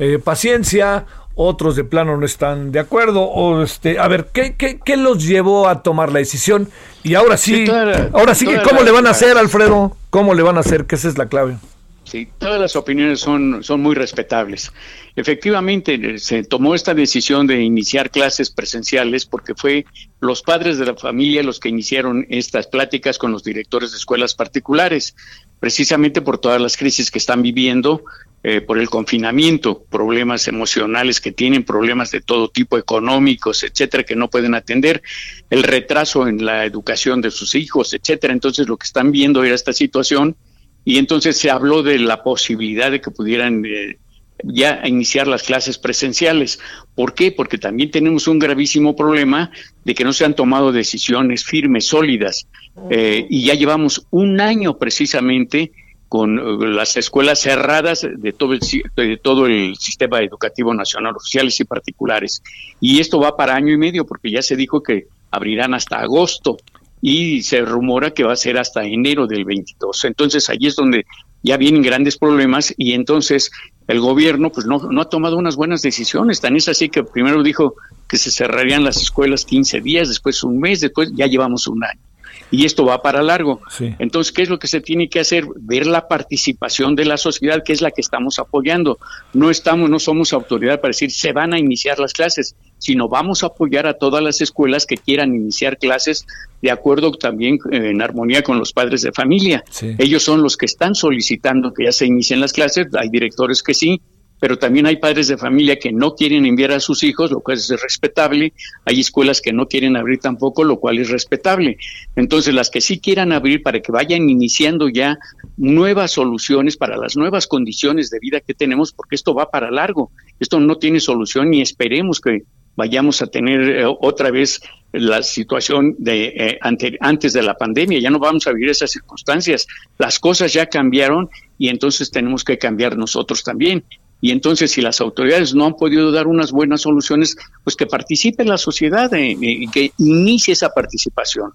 eh, paciencia. Otros de plano no están de acuerdo. O este, a ver, ¿qué, qué, qué los llevó a tomar la decisión? Y ahora sí, Sí, toda la- ahora sí que ¿cómo la- le van a hacer, Alfredo? ¿Cómo le van a hacer? Que esa es la clave. Sí, todas las opiniones son, son muy respetables. Efectivamente, se tomó esta decisión de iniciar clases presenciales porque fue los padres de la familia los que iniciaron estas pláticas con los directores de escuelas particulares, precisamente por todas las crisis que están viviendo, eh, por el confinamiento, problemas emocionales que tienen, problemas de todo tipo económicos, etcétera, que no pueden atender, el retraso en la educación de sus hijos, etcétera. Entonces, lo que están viendo era esta situación y entonces se habló de la posibilidad de que pudieran eh, ya iniciar las clases presenciales. ¿Por qué? Porque también tenemos un gravísimo problema de que no se han tomado decisiones firmes, sólidas, eh, y ya llevamos un año precisamente con eh, las escuelas cerradas de todo, el, de todo el sistema educativo nacional, oficiales y particulares. Y esto va para año y medio, porque ya se dijo que abrirán hasta agosto y se rumora que va a ser hasta enero del 22. Entonces ahí es donde ya vienen grandes problemas y entonces el gobierno pues no, no ha tomado unas buenas decisiones. Tan es así que primero dijo que se cerrarían las escuelas 15 días, después un mes, después ya llevamos un año. Y esto va para largo. Entonces, ¿qué es lo que se tiene que hacer? Ver la participación de la sociedad, que es la que estamos apoyando. No estamos, no somos autoridad para decir se van a iniciar las clases, sino vamos a apoyar a todas las escuelas que quieran iniciar clases de acuerdo también eh, en armonía con los padres de familia. Ellos son los que están solicitando que ya se inicien las clases, hay directores que sí, pero también hay padres de familia que no quieren enviar a sus hijos, lo cual es respetable. Hay escuelas que no quieren abrir tampoco, lo cual es respetable. Entonces, las que sí quieran abrir para que vayan iniciando ya nuevas soluciones para las nuevas condiciones de vida que tenemos, porque esto va para largo. Esto no tiene solución y esperemos que vayamos a tener eh, otra vez la situación de eh, antes de la pandemia. Ya no vamos a vivir esas circunstancias. Las cosas ya cambiaron y entonces tenemos que cambiar nosotros también. Y entonces, si las autoridades no han podido dar unas buenas soluciones, pues que participe la sociedad y que inicie esa participación.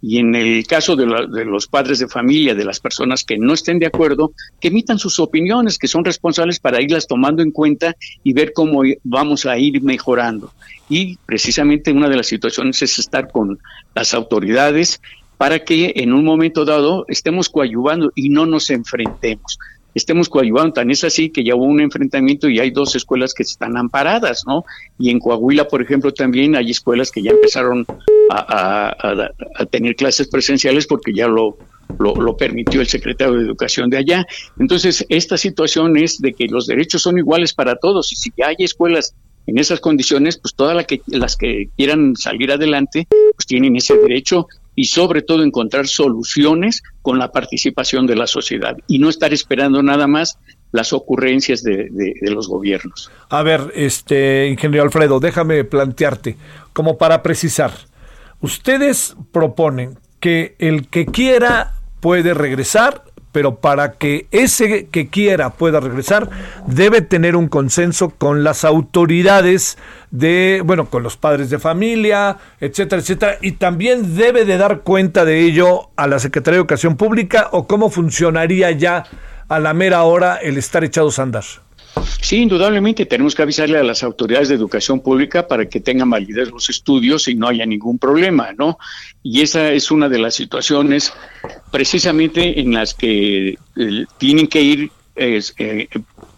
Y en el caso de, de, los padres de familia, de las personas que no estén de acuerdo, que emitan sus opiniones, que son responsables para irlas tomando en cuenta y ver cómo vamos a ir mejorando. Y precisamente una de las situaciones es estar con las autoridades para que en un momento dado estemos coadyuvando y no nos enfrentemos estemos coadyuvando. Tan es así que ya hubo un enfrentamiento y hay dos escuelas que están amparadas, ¿no? Y en Coahuila, por ejemplo, también hay escuelas que ya empezaron a, tener clases presenciales porque ya lo, lo, permitió el secretario de Educación de allá. Entonces, esta situación es de que los derechos son iguales para todos y si hay escuelas en esas condiciones, pues todas que, las que quieran salir adelante, pues tienen ese derecho y sobre todo encontrar soluciones con la participación de la sociedad y no estar esperando nada más las ocurrencias de, los gobiernos. A ver, este ingeniero Alfredo, déjame plantearte, como para precisar, ustedes proponen que el que quiera puede regresar pero para que ese que quiera pueda regresar, debe tener un consenso con las autoridades de, bueno, con los padres de familia, etcétera, etcétera, y también debe de dar cuenta de ello a la Secretaría de Educación Pública o cómo funcionaría ya a la mera hora el estar echados a andar. Sí, indudablemente tenemos que avisarle a las autoridades de educación pública para que tengan validez los estudios y no haya ningún problema, ¿no? Y esa es una de las situaciones precisamente en las que eh, tienen que ir eh,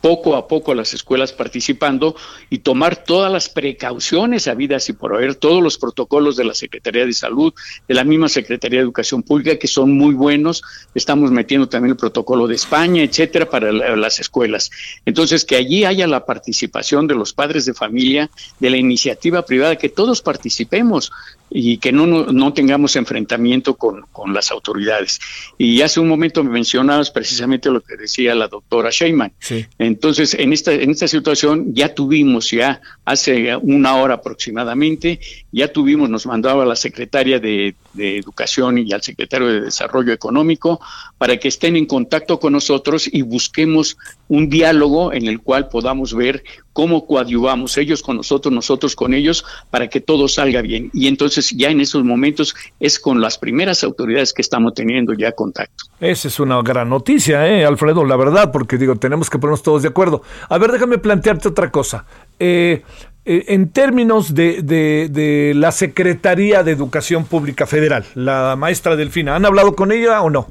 poco a poco las escuelas participando y tomar todas las precauciones habidas y por haber todos los protocolos de la Secretaría de Salud, de la misma Secretaría de Educación Pública, que son muy buenos. Estamos metiendo también el protocolo de España, etcétera, para las escuelas. Entonces, que allí haya la participación de los padres de familia, de la iniciativa privada, que todos participemos y que no, no, tengamos enfrentamiento con, con, las autoridades. Y hace un momento me mencionabas precisamente lo que decía la doctora Sheyman. Entonces, en esta, en esta situación ya tuvimos, ya hace una hora aproximadamente, ya tuvimos, nos mandaba la secretaria de, de Educación y al secretario de Desarrollo Económico para que estén en contacto con nosotros y busquemos un diálogo en el cual podamos ver cómo coadyuvamos ellos con nosotros, nosotros con ellos, para que todo salga bien. Y entonces ya en esos momentos es con las primeras autoridades que estamos teniendo ya contacto. Esa es una gran noticia, ¿eh, Alfredo? La verdad, porque digo, tenemos que ponernos todos de acuerdo. A ver, déjame plantearte otra cosa. Eh, eh, en términos de, de, la Secretaría de Educación Pública Federal, la maestra Delfina, ¿han hablado con ella o no?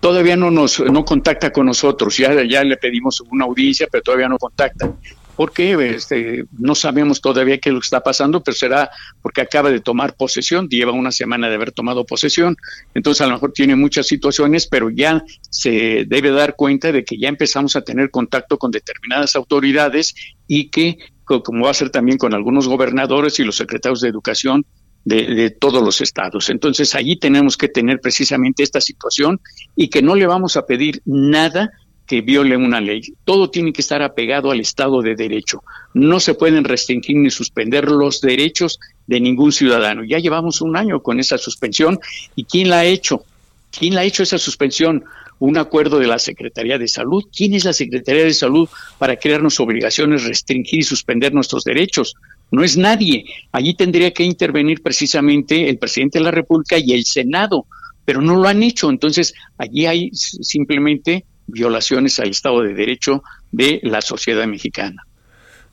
Todavía no nos no contacta con nosotros, ya, ya le pedimos una audiencia, pero todavía no contacta porque este, no sabemos todavía qué es lo que está pasando, pero será porque acaba de tomar posesión, lleva una semana de haber tomado posesión, entonces a lo mejor tiene muchas situaciones, pero ya se debe dar cuenta de que ya empezamos a tener contacto con determinadas autoridades y que, como va a ser también con algunos gobernadores y los secretarios de educación, de, de, todos los estados. Entonces, allí tenemos que tener precisamente esta situación y que no le vamos a pedir nada que viole una ley. Todo tiene que estar apegado al Estado de Derecho. No se pueden restringir ni suspender los derechos de ningún ciudadano. Ya llevamos un año con esa suspensión. ¿Y quién la ha hecho? ¿Quién la ha hecho esa suspensión? Un acuerdo de la Secretaría de Salud. ¿Quién es la Secretaría de Salud para crearnos obligaciones, restringir y suspender nuestros derechos? No es nadie. Allí tendría que intervenir precisamente el presidente de la República y el Senado, pero no lo han hecho. Entonces, allí hay simplemente violaciones al Estado de Derecho de la sociedad mexicana.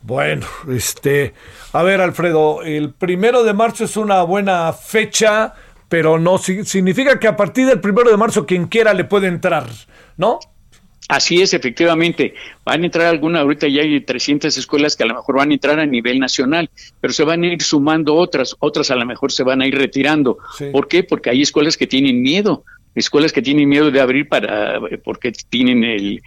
Bueno, este, a ver, Alfredo, el primero de marzo es una buena fecha pero no significa que a partir del primero de marzo quien quiera le puede entrar, ¿no? Así es, efectivamente. Van a entrar alguna, ahorita ya hay 300 escuelas que a lo mejor van a entrar a nivel nacional, pero se van a ir sumando otras, otras a lo mejor se van a ir retirando. ¿Por qué? Porque hay escuelas que tienen miedo, escuelas que tienen miedo de abrir para porque tienen el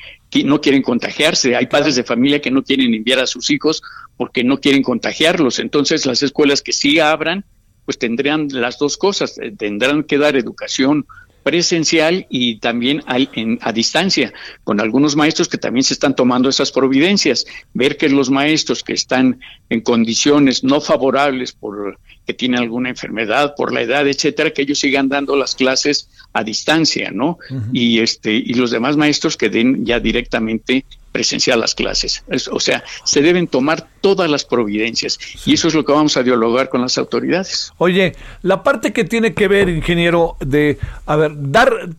no quieren contagiarse, hay padres de familia que no quieren enviar a sus hijos porque no quieren contagiarlos. Entonces, las escuelas que sí abran, pues tendrán las dos cosas, tendrán que dar educación presencial y también a, a distancia, con algunos maestros que también se están tomando esas providencias. Ver que los maestros que están en condiciones no favorables por que tienen alguna enfermedad, por la edad, etcétera, que ellos sigan dando las clases a distancia, ¿no? Y este y los demás maestros que den ya directamente presencial las clases. o sea, se deben tomar todas las providencias y eso es lo que vamos a dialogar con las autoridades. Oye, la parte que tiene que ver, ingeniero, de, a ver, dar,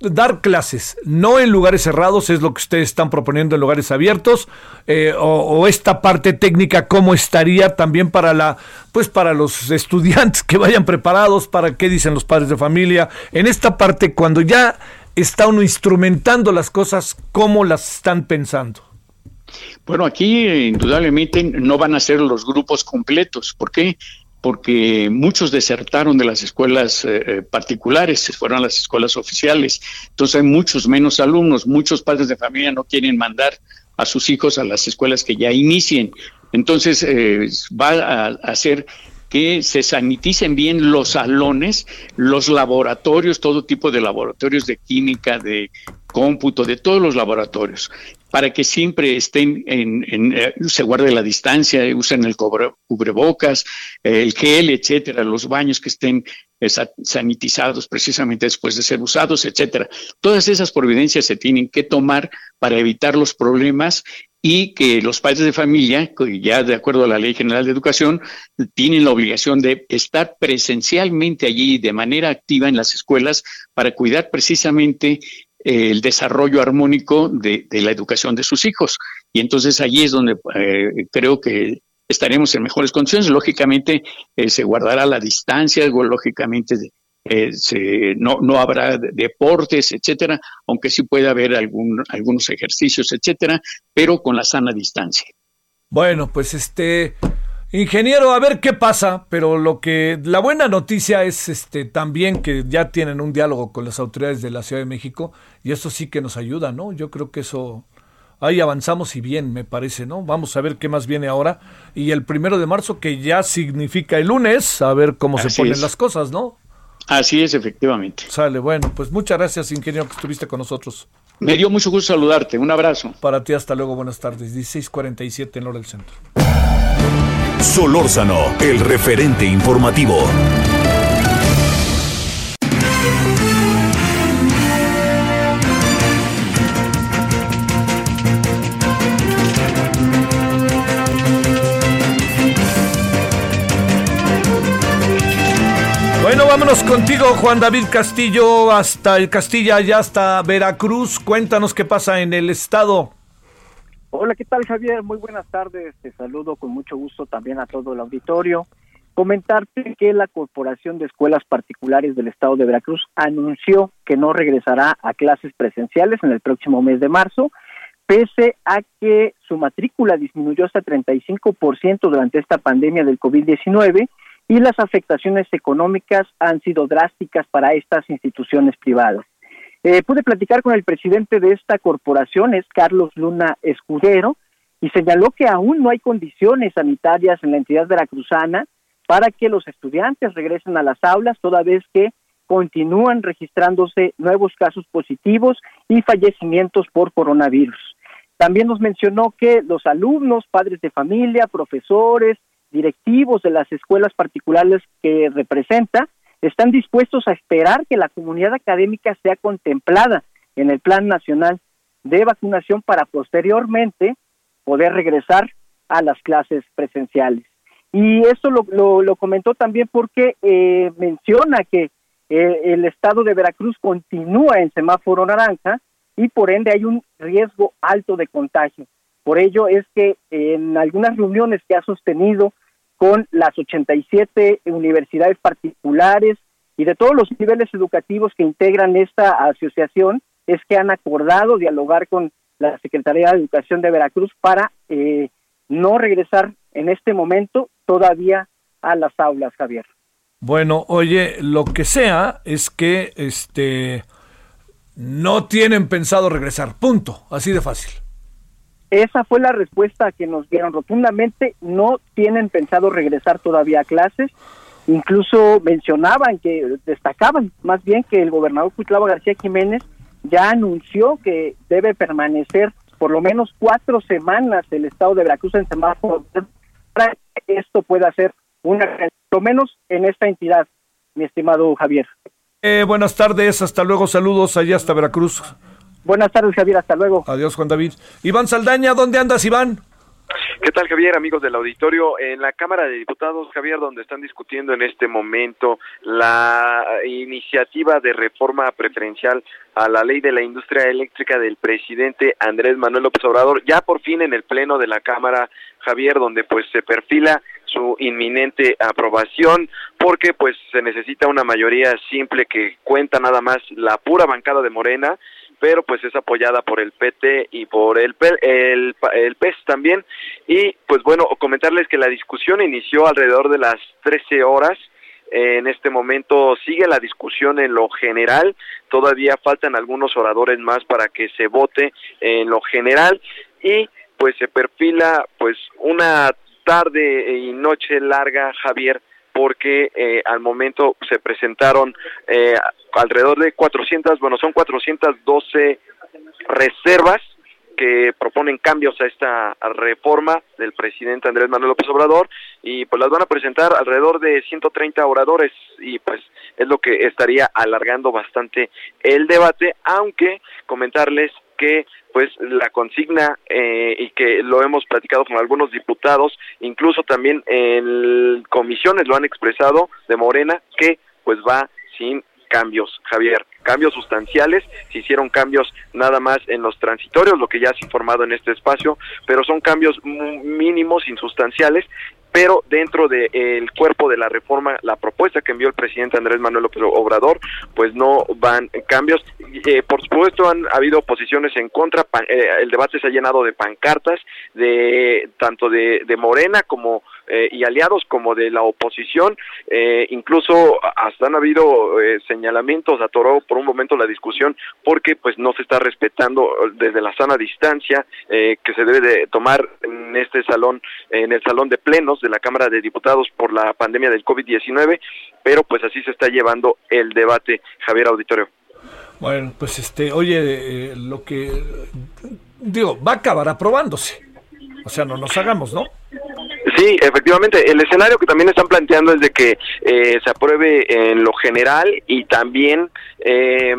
dar clases, no en lugares cerrados, es lo que ustedes están proponiendo en lugares abiertos, eh, o, esta parte técnica, ¿cómo estaría también para la, pues para los estudiantes que vayan preparados, para qué dicen los padres de familia, en esta parte cuando ya está uno instrumentando las cosas, ¿cómo las están pensando? Bueno, aquí indudablemente no van a ser los grupos completos. ¿Por qué? Porque muchos desertaron de las escuelas eh, eh, particulares, se fueron a las escuelas oficiales. Entonces hay muchos menos alumnos, muchos padres de familia no quieren mandar a sus hijos a las escuelas que ya inicien. Entonces eh, va a, a hacer que se saniticen bien los salones, los laboratorios, todo tipo de laboratorios de química, de cómputo, de todos los laboratorios, para que siempre estén en, eh, se guarde la distancia, usen el cubrebocas, el gel, etcétera, los baños que estén eh, sanitizados precisamente después de ser usados, etcétera. Todas esas providencias se tienen que tomar para evitar los problemas y que los padres de familia, ya de acuerdo a la Ley General de Educación, tienen la obligación de estar presencialmente allí de manera activa en las escuelas para cuidar precisamente el desarrollo armónico de, la educación de sus hijos. Y entonces allí es donde eh, creo que estaremos en mejores condiciones. Lógicamente eh, se guardará la distancia, lógicamente eh, no, no habrá deportes, etcétera, aunque sí puede haber algún, algunos ejercicios, etcétera, pero con la sana distancia. Bueno, pues este ingeniero, a ver qué pasa, pero lo que la buena noticia es este también que ya tienen un diálogo con las autoridades de la Ciudad de México y eso sí que nos ayuda, ¿no? Yo creo que eso ahí avanzamos y bien, me parece, ¿no? Vamos a ver qué más viene ahora y el primero de marzo que ya significa el lunes, a ver cómo se ponen las cosas, ¿no? Así es, efectivamente. Sale, bueno, pues muchas gracias, ingeniero, que estuviste con nosotros. Me dio mucho gusto saludarte. Un abrazo. Para ti, hasta luego. Buenas tardes. 1647 en Hora del Centro. Solórzano, el referente informativo. Vámonos contigo, Juan David Castillo, hasta el Castilla, ya hasta Veracruz. Cuéntanos qué pasa en el estado. Hola, ¿qué tal, Javier? Muy buenas tardes. Te saludo con mucho gusto también a todo el auditorio. Comentarte que la Corporación de Escuelas Particulares del Estado de Veracruz anunció que no regresará a clases presenciales en el próximo mes de marzo, pese a que su matrícula disminuyó hasta 35% durante esta pandemia del COVID-19 y las afectaciones económicas han sido drásticas para estas instituciones privadas. Eh, pude platicar con el presidente de esta corporación, es Carlos Luna Escudero, y señaló que aún no hay condiciones sanitarias en la entidad veracruzana para que los estudiantes regresen a las aulas, toda vez que continúan registrándose nuevos casos positivos y fallecimientos por coronavirus. También nos mencionó que los alumnos, padres de familia, profesores, directivos de las escuelas particulares que representa están dispuestos a esperar que la comunidad académica sea contemplada en el Plan Nacional de Vacunación para posteriormente poder regresar a las clases presenciales. Y esto lo, lo, comentó también porque eh, menciona que eh, el estado de Veracruz continúa en semáforo naranja y por ende hay un riesgo alto de contagio. Por ello es que en algunas reuniones que ha sostenido con las 87 universidades particulares y de todos los niveles educativos que integran esta asociación es que han acordado dialogar con la Secretaría de Educación de Veracruz para eh, no regresar en este momento todavía a las aulas, Javier. Bueno, oye, lo que sea es que este no tienen pensado regresar, punto, así de fácil. Esa fue la respuesta que nos dieron rotundamente, no tienen pensado regresar todavía a clases, incluso mencionaban que destacaban más bien que el gobernador Cuitlava García Jiménez ya anunció que debe permanecer por lo menos cuatro semanas el estado de Veracruz en semáforo para que esto pueda ser una, lo menos en esta entidad, mi estimado Javier. Eh, buenas tardes, hasta luego, saludos allá hasta Veracruz. Buenas tardes, Javier, hasta luego. Adiós, Juan David. Iván Saldaña, ¿dónde andas, Iván? ¿Qué tal, Javier, amigos del auditorio? En la Cámara de Diputados, Javier, donde están discutiendo en este momento la iniciativa de reforma preferencial a la ley de la industria eléctrica del presidente Andrés Manuel López Obrador, ya por fin en el Pleno de la Cámara, Javier, donde pues se perfila su inminente aprobación porque pues se necesita una mayoría simple que cuenta nada más la pura bancada de Morena pero pues es apoyada por el PT y por el, el, el PES también. Y pues bueno, comentarles que la discusión inició alrededor de las 13 horas. En este momento sigue la discusión en lo general, todavía faltan algunos oradores más para que se vote en lo general y pues se perfila pues una tarde y noche larga, Javier, porque eh, al momento se presentaron eh, alrededor de 400, bueno, son 412 reservas que proponen cambios a esta reforma del presidente Andrés Manuel López Obrador y pues las van a presentar alrededor de 130 oradores y pues es lo que estaría alargando bastante el debate, aunque comentarles que pues la consigna eh, y que lo hemos platicado con algunos diputados, incluso también en comisiones lo han expresado de Morena, que pues va sin cambios, Javier, cambios sustanciales, se hicieron cambios nada más en los transitorios, lo que ya has informado en este espacio, pero son cambios mínimos, insustanciales, pero dentro del cuerpo de la reforma, la propuesta que envió el presidente Andrés Manuel Obrador, pues no van cambios. Eh, por supuesto, han habido posiciones en contra, eh, el debate se ha llenado de pancartas, de tanto de, de Morena como eh, y aliados como de la oposición, eh, incluso hasta han habido eh, señalamientos, atoró por un momento la discusión porque pues no se está respetando desde la sana distancia que se debe de tomar en este salón, en el salón de plenos de la Cámara de Diputados por la pandemia del COVID-19, pero pues así se está llevando el debate, Javier Auditorio. Bueno, pues este, oye, lo que digo, va a acabar aprobándose. O sea, no nos hagamos, ¿no? Sí, efectivamente. El escenario que también están planteando es de que eh, se apruebe en lo general y también eh,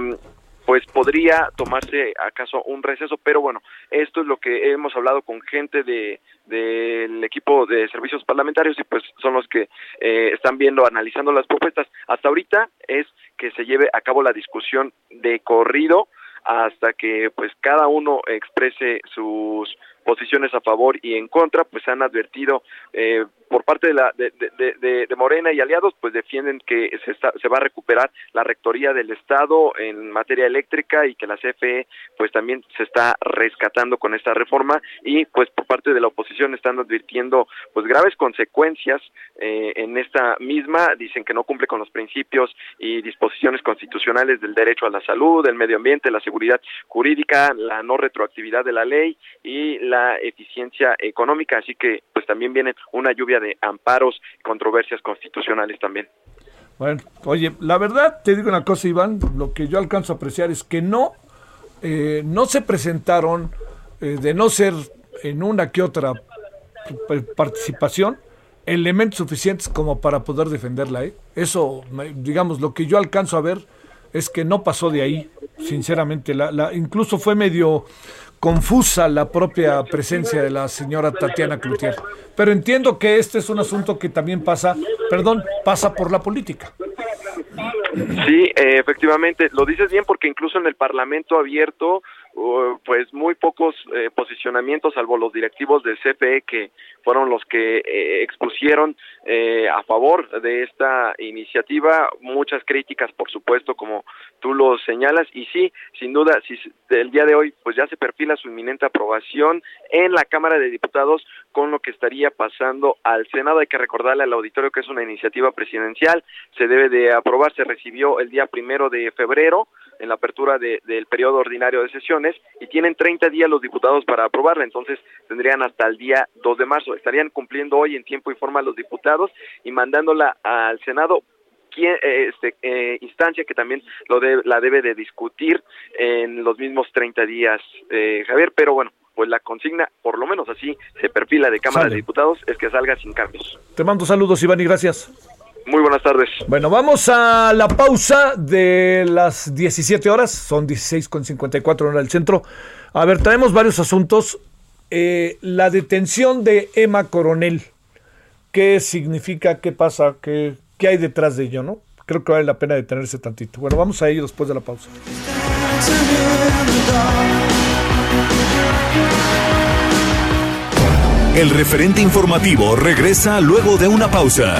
pues podría tomarse acaso un receso, pero bueno, esto es lo que hemos hablado con gente de del equipo de servicios parlamentarios y pues son los que eh, están viendo, analizando las propuestas. Hasta ahorita es que se lleve a cabo la discusión de corrido hasta que pues cada uno exprese sus posiciones a favor y en contra, pues han advertido eh, por parte de, la, de, de, Morena y aliados, pues defienden que se, está, se va a recuperar la rectoría del Estado en materia eléctrica y que la CFE pues también se está rescatando con esta reforma y pues por parte de la oposición están advirtiendo pues graves consecuencias eh, en esta misma, dicen que no cumple con los principios y disposiciones constitucionales del derecho a la salud, el medio ambiente, la seguridad jurídica, la no retroactividad de la ley y eficiencia económica, así que pues también viene una lluvia de amparos, controversias constitucionales también. Bueno, oye, la verdad te digo una cosa, Iván, lo que yo alcanzo a apreciar es que no, eh, no se presentaron, eh, de no ser en una que otra participación, elementos suficientes como para poder defenderla. ¿eh? Eso, digamos, lo que yo alcanzo a ver es que no pasó de ahí, sinceramente. La, la, incluso fue medio confusa la propia presencia de la señora Tatiana Cloutier. Pero entiendo que este es un asunto que también pasa, perdón, pasa por la política. Sí, eh, efectivamente, lo dices bien porque incluso en el Parlamento abierto uh, pues muy pocos eh, posicionamientos, salvo los directivos del CFE que fueron los que eh, expusieron eh, a favor de esta iniciativa. Muchas críticas, por supuesto, como tú lo señalas. Y sí, sin duda, si el día de hoy pues ya se perfila su inminente aprobación en la Cámara de Diputados con lo que estaría pasando al Senado. Hay que recordarle al auditorio que es una iniciativa presidencial. Se debe de aprobar. Se recibió el día primero de febrero en la apertura de, del periodo ordinario de sesiones y tienen 30 días los diputados para aprobarla, entonces tendrían hasta el día 2 de marzo. Estarían cumpliendo hoy en tiempo y forma los diputados y mandándola al Senado eh, este, eh, instancia que también lo la debe de discutir en los mismos 30 días, eh, Javier, pero bueno, pues la consigna, por lo menos así se perfila de Cámara de Diputados, es que salga sin cambios. Te mando saludos, Iván, y gracias. Muy buenas tardes. Bueno, vamos a la pausa de las 17 horas, son 16 con 54 hora del centro. A ver, traemos varios asuntos. Eh, la detención de Emma Coronel, ¿qué significa? ¿Qué pasa? ¿Qué, ¿Qué hay detrás de ello? no? Creo que vale la pena detenerse tantito. Bueno, vamos a ello después de la pausa. El referente informativo regresa luego de una pausa.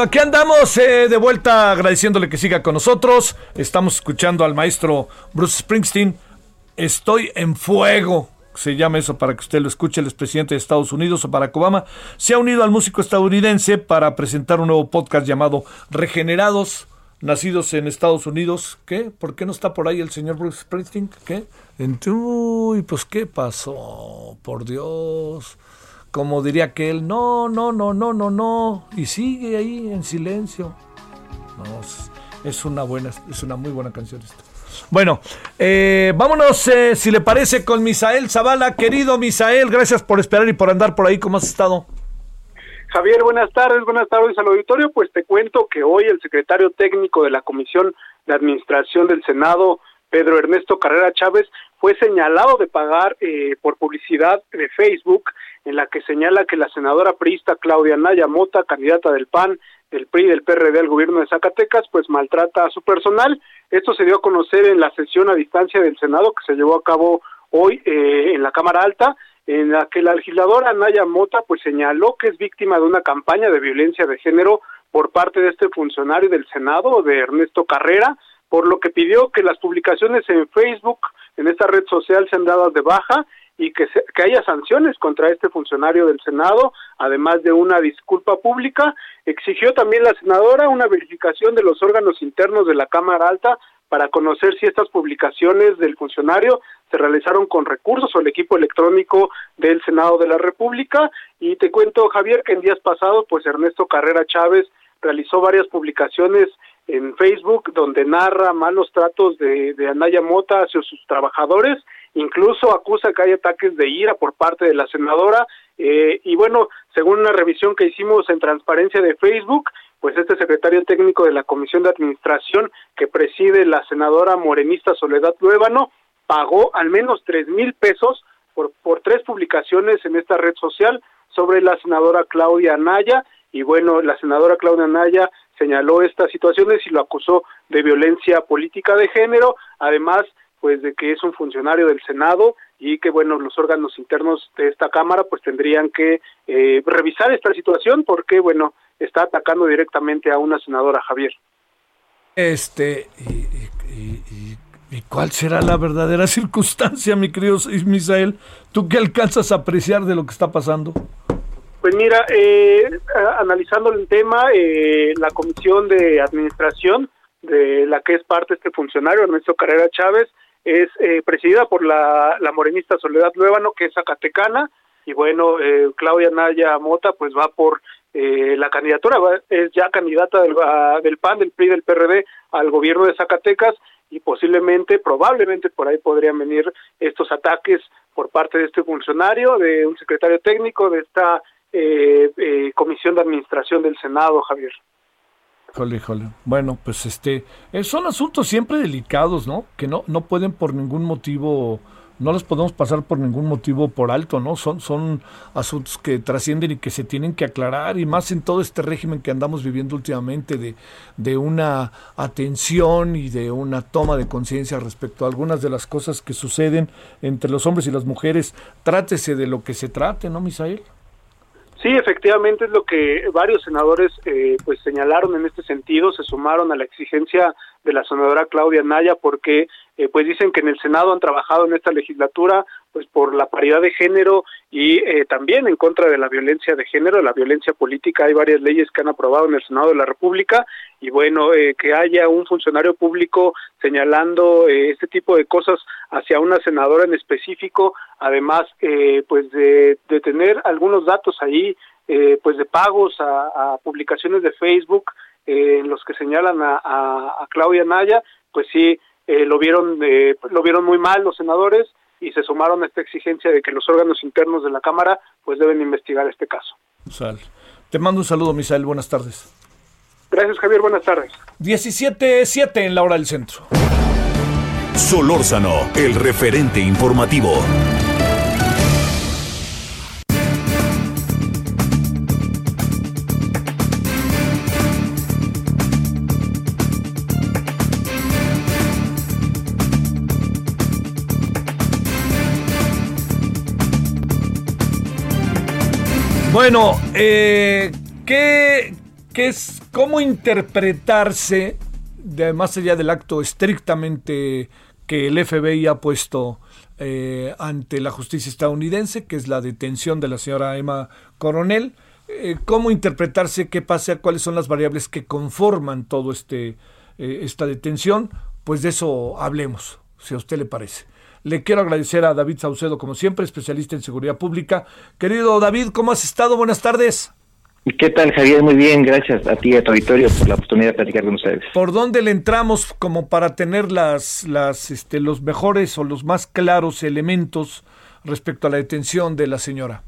Aquí andamos eh, de vuelta agradeciéndole que siga con nosotros. Estamos escuchando al maestro Bruce Springsteen. Estoy en fuego. Se llama eso para que usted lo escuche. El expresidente de Estados Unidos, Barack Obama, se ha unido al músico estadounidense para presentar un nuevo podcast llamado Regenerados, nacidos en Estados Unidos. ¿Qué? ¿Por qué no está por ahí el señor Bruce Springsteen? ¿Qué? Uy, pues ¿qué pasó? Por Dios como diría que él, no, no, no, no, no, no, y sigue ahí en silencio. No, es- es una buena, es una muy buena canción esta. Bueno, eh, vámonos, eh, si le parece, con Misael Zavala. Querido Misael, gracias por esperar y por andar por ahí. ¿Cómo has estado? Javier, buenas tardes, buenas tardes al auditorio. Pues te cuento que hoy el secretario técnico de la Comisión de Administración del Senado, Pedro Ernesto Carrera Chávez, fue señalado de pagar eh, por publicidad de Facebook, en la que señala que la senadora priista Claudia Naya Mota, candidata del PAN, del PRI y del PRD al gobierno de Zacatecas, pues maltrata a su personal. Esto se dio a conocer en la sesión a distancia del Senado que se llevó a cabo hoy eh, en la Cámara Alta en la que la legisladora Anaya Mota pues señaló que es víctima de una campaña de violencia de género por parte de este funcionario del Senado, de Ernesto Carrera, por lo que pidió que las publicaciones en Facebook, en esta red social, sean dadas de baja y que, que haya sanciones contra este funcionario del Senado, además de una disculpa pública. Exigió también la senadora una verificación de los órganos internos de la Cámara Alta para conocer si estas publicaciones del funcionario se realizaron con recursos o el equipo electrónico del Senado de la República. Y te cuento, Javier, que en días pasados, pues Ernesto Carrera Chávez realizó varias publicaciones en Facebook donde narra malos tratos de, de Anaya Mota hacia sus trabajadores incluso acusa que hay ataques de ira por parte de la senadora. Eh, y bueno, según una revisión que hicimos en transparencia de Facebook, pues este secretario técnico de la Comisión de Administración que preside la senadora morenista Soledad Luébano pagó al menos tres mil pesos por, por tres publicaciones en esta red social sobre la senadora Claudia Anaya. Y bueno, la senadora Claudia Anaya señaló estas situaciones y lo acusó de violencia política de género, además pues de que es un funcionario del Senado y que bueno los órganos internos de esta cámara pues tendrían que eh, revisar esta situación porque bueno está atacando directamente a una senadora Javier. Este y, cuál será la verdadera circunstancia mi querido Misael tú qué alcanzas a apreciar de lo que está pasando pues mira eh, analizando el tema eh, la comisión de administración de la que es parte este funcionario Ernesto Carrera Chávez es eh, presidida por la, la, morenista Soledad Luébano, que es zacatecana, y bueno, eh, Claudia Naya Mota, pues va por eh, la candidatura, es ya candidata del, del PAN, del PRI, del PRD al gobierno de Zacatecas, y posiblemente, probablemente por ahí podrían venir estos ataques por parte de este funcionario, de un secretario técnico de esta Comisión de Administración del Senado, Javier. Híjole, híjole. Bueno, pues este, eh, son asuntos siempre delicados, ¿no? Que no, no pueden por ningún motivo, no los podemos pasar por ningún motivo por alto, ¿no? Son, son asuntos que trascienden y que se tienen que aclarar, y más en todo este régimen que andamos viviendo últimamente de, de una atención y de una toma de conciencia respecto a algunas de las cosas que suceden entre los hombres y las mujeres. Trátese de lo que se trate, ¿no, Misael? Sí, efectivamente es lo que varios senadores eh, pues señalaron en este sentido, se sumaron a la exigencia de la senadora Claudia Naya porque eh, pues dicen que en el Senado han trabajado en esta legislatura pues por la paridad de género y eh, también en contra de la violencia de género, la violencia política. Hay varias leyes que han aprobado en el Senado de la República y bueno, eh, que haya un funcionario público señalando este tipo de cosas hacia una senadora en específico, además pues de, tener algunos datos ahí pues de pagos a, publicaciones de Facebook en los que señalan a, Claudia Naya, pues sí eh, lo vieron eh, lo vieron muy mal los senadores y se sumaron a esta exigencia de que los órganos internos de la Cámara pues deben investigar este caso. Te mando un saludo, Misael. Buenas tardes. Gracias, Javier. Buenas tardes. 17.7 en la hora del centro. Solórzano, el referente informativo. Bueno, eh, ¿qué, es, cómo interpretarse, de, más allá del acto estrictamente que el FBI ha puesto eh, ante la justicia estadounidense, que es la detención de la señora Emma Coronel, eh, cómo interpretarse, qué pasa, cuáles son las variables que conforman todo este esta detención, pues de eso hablemos, si a usted le parece. Le quiero agradecer a David Saucedo, como siempre, especialista en seguridad pública. Querido David, ¿cómo has estado? Buenas tardes. ¿Qué tal, Javier? Muy bien, gracias a ti y a tu auditorio por la oportunidad de platicar con ustedes. ¿Por dónde le entramos como para tener las, las, este, los mejores o los más claros elementos respecto a la detención de la señora?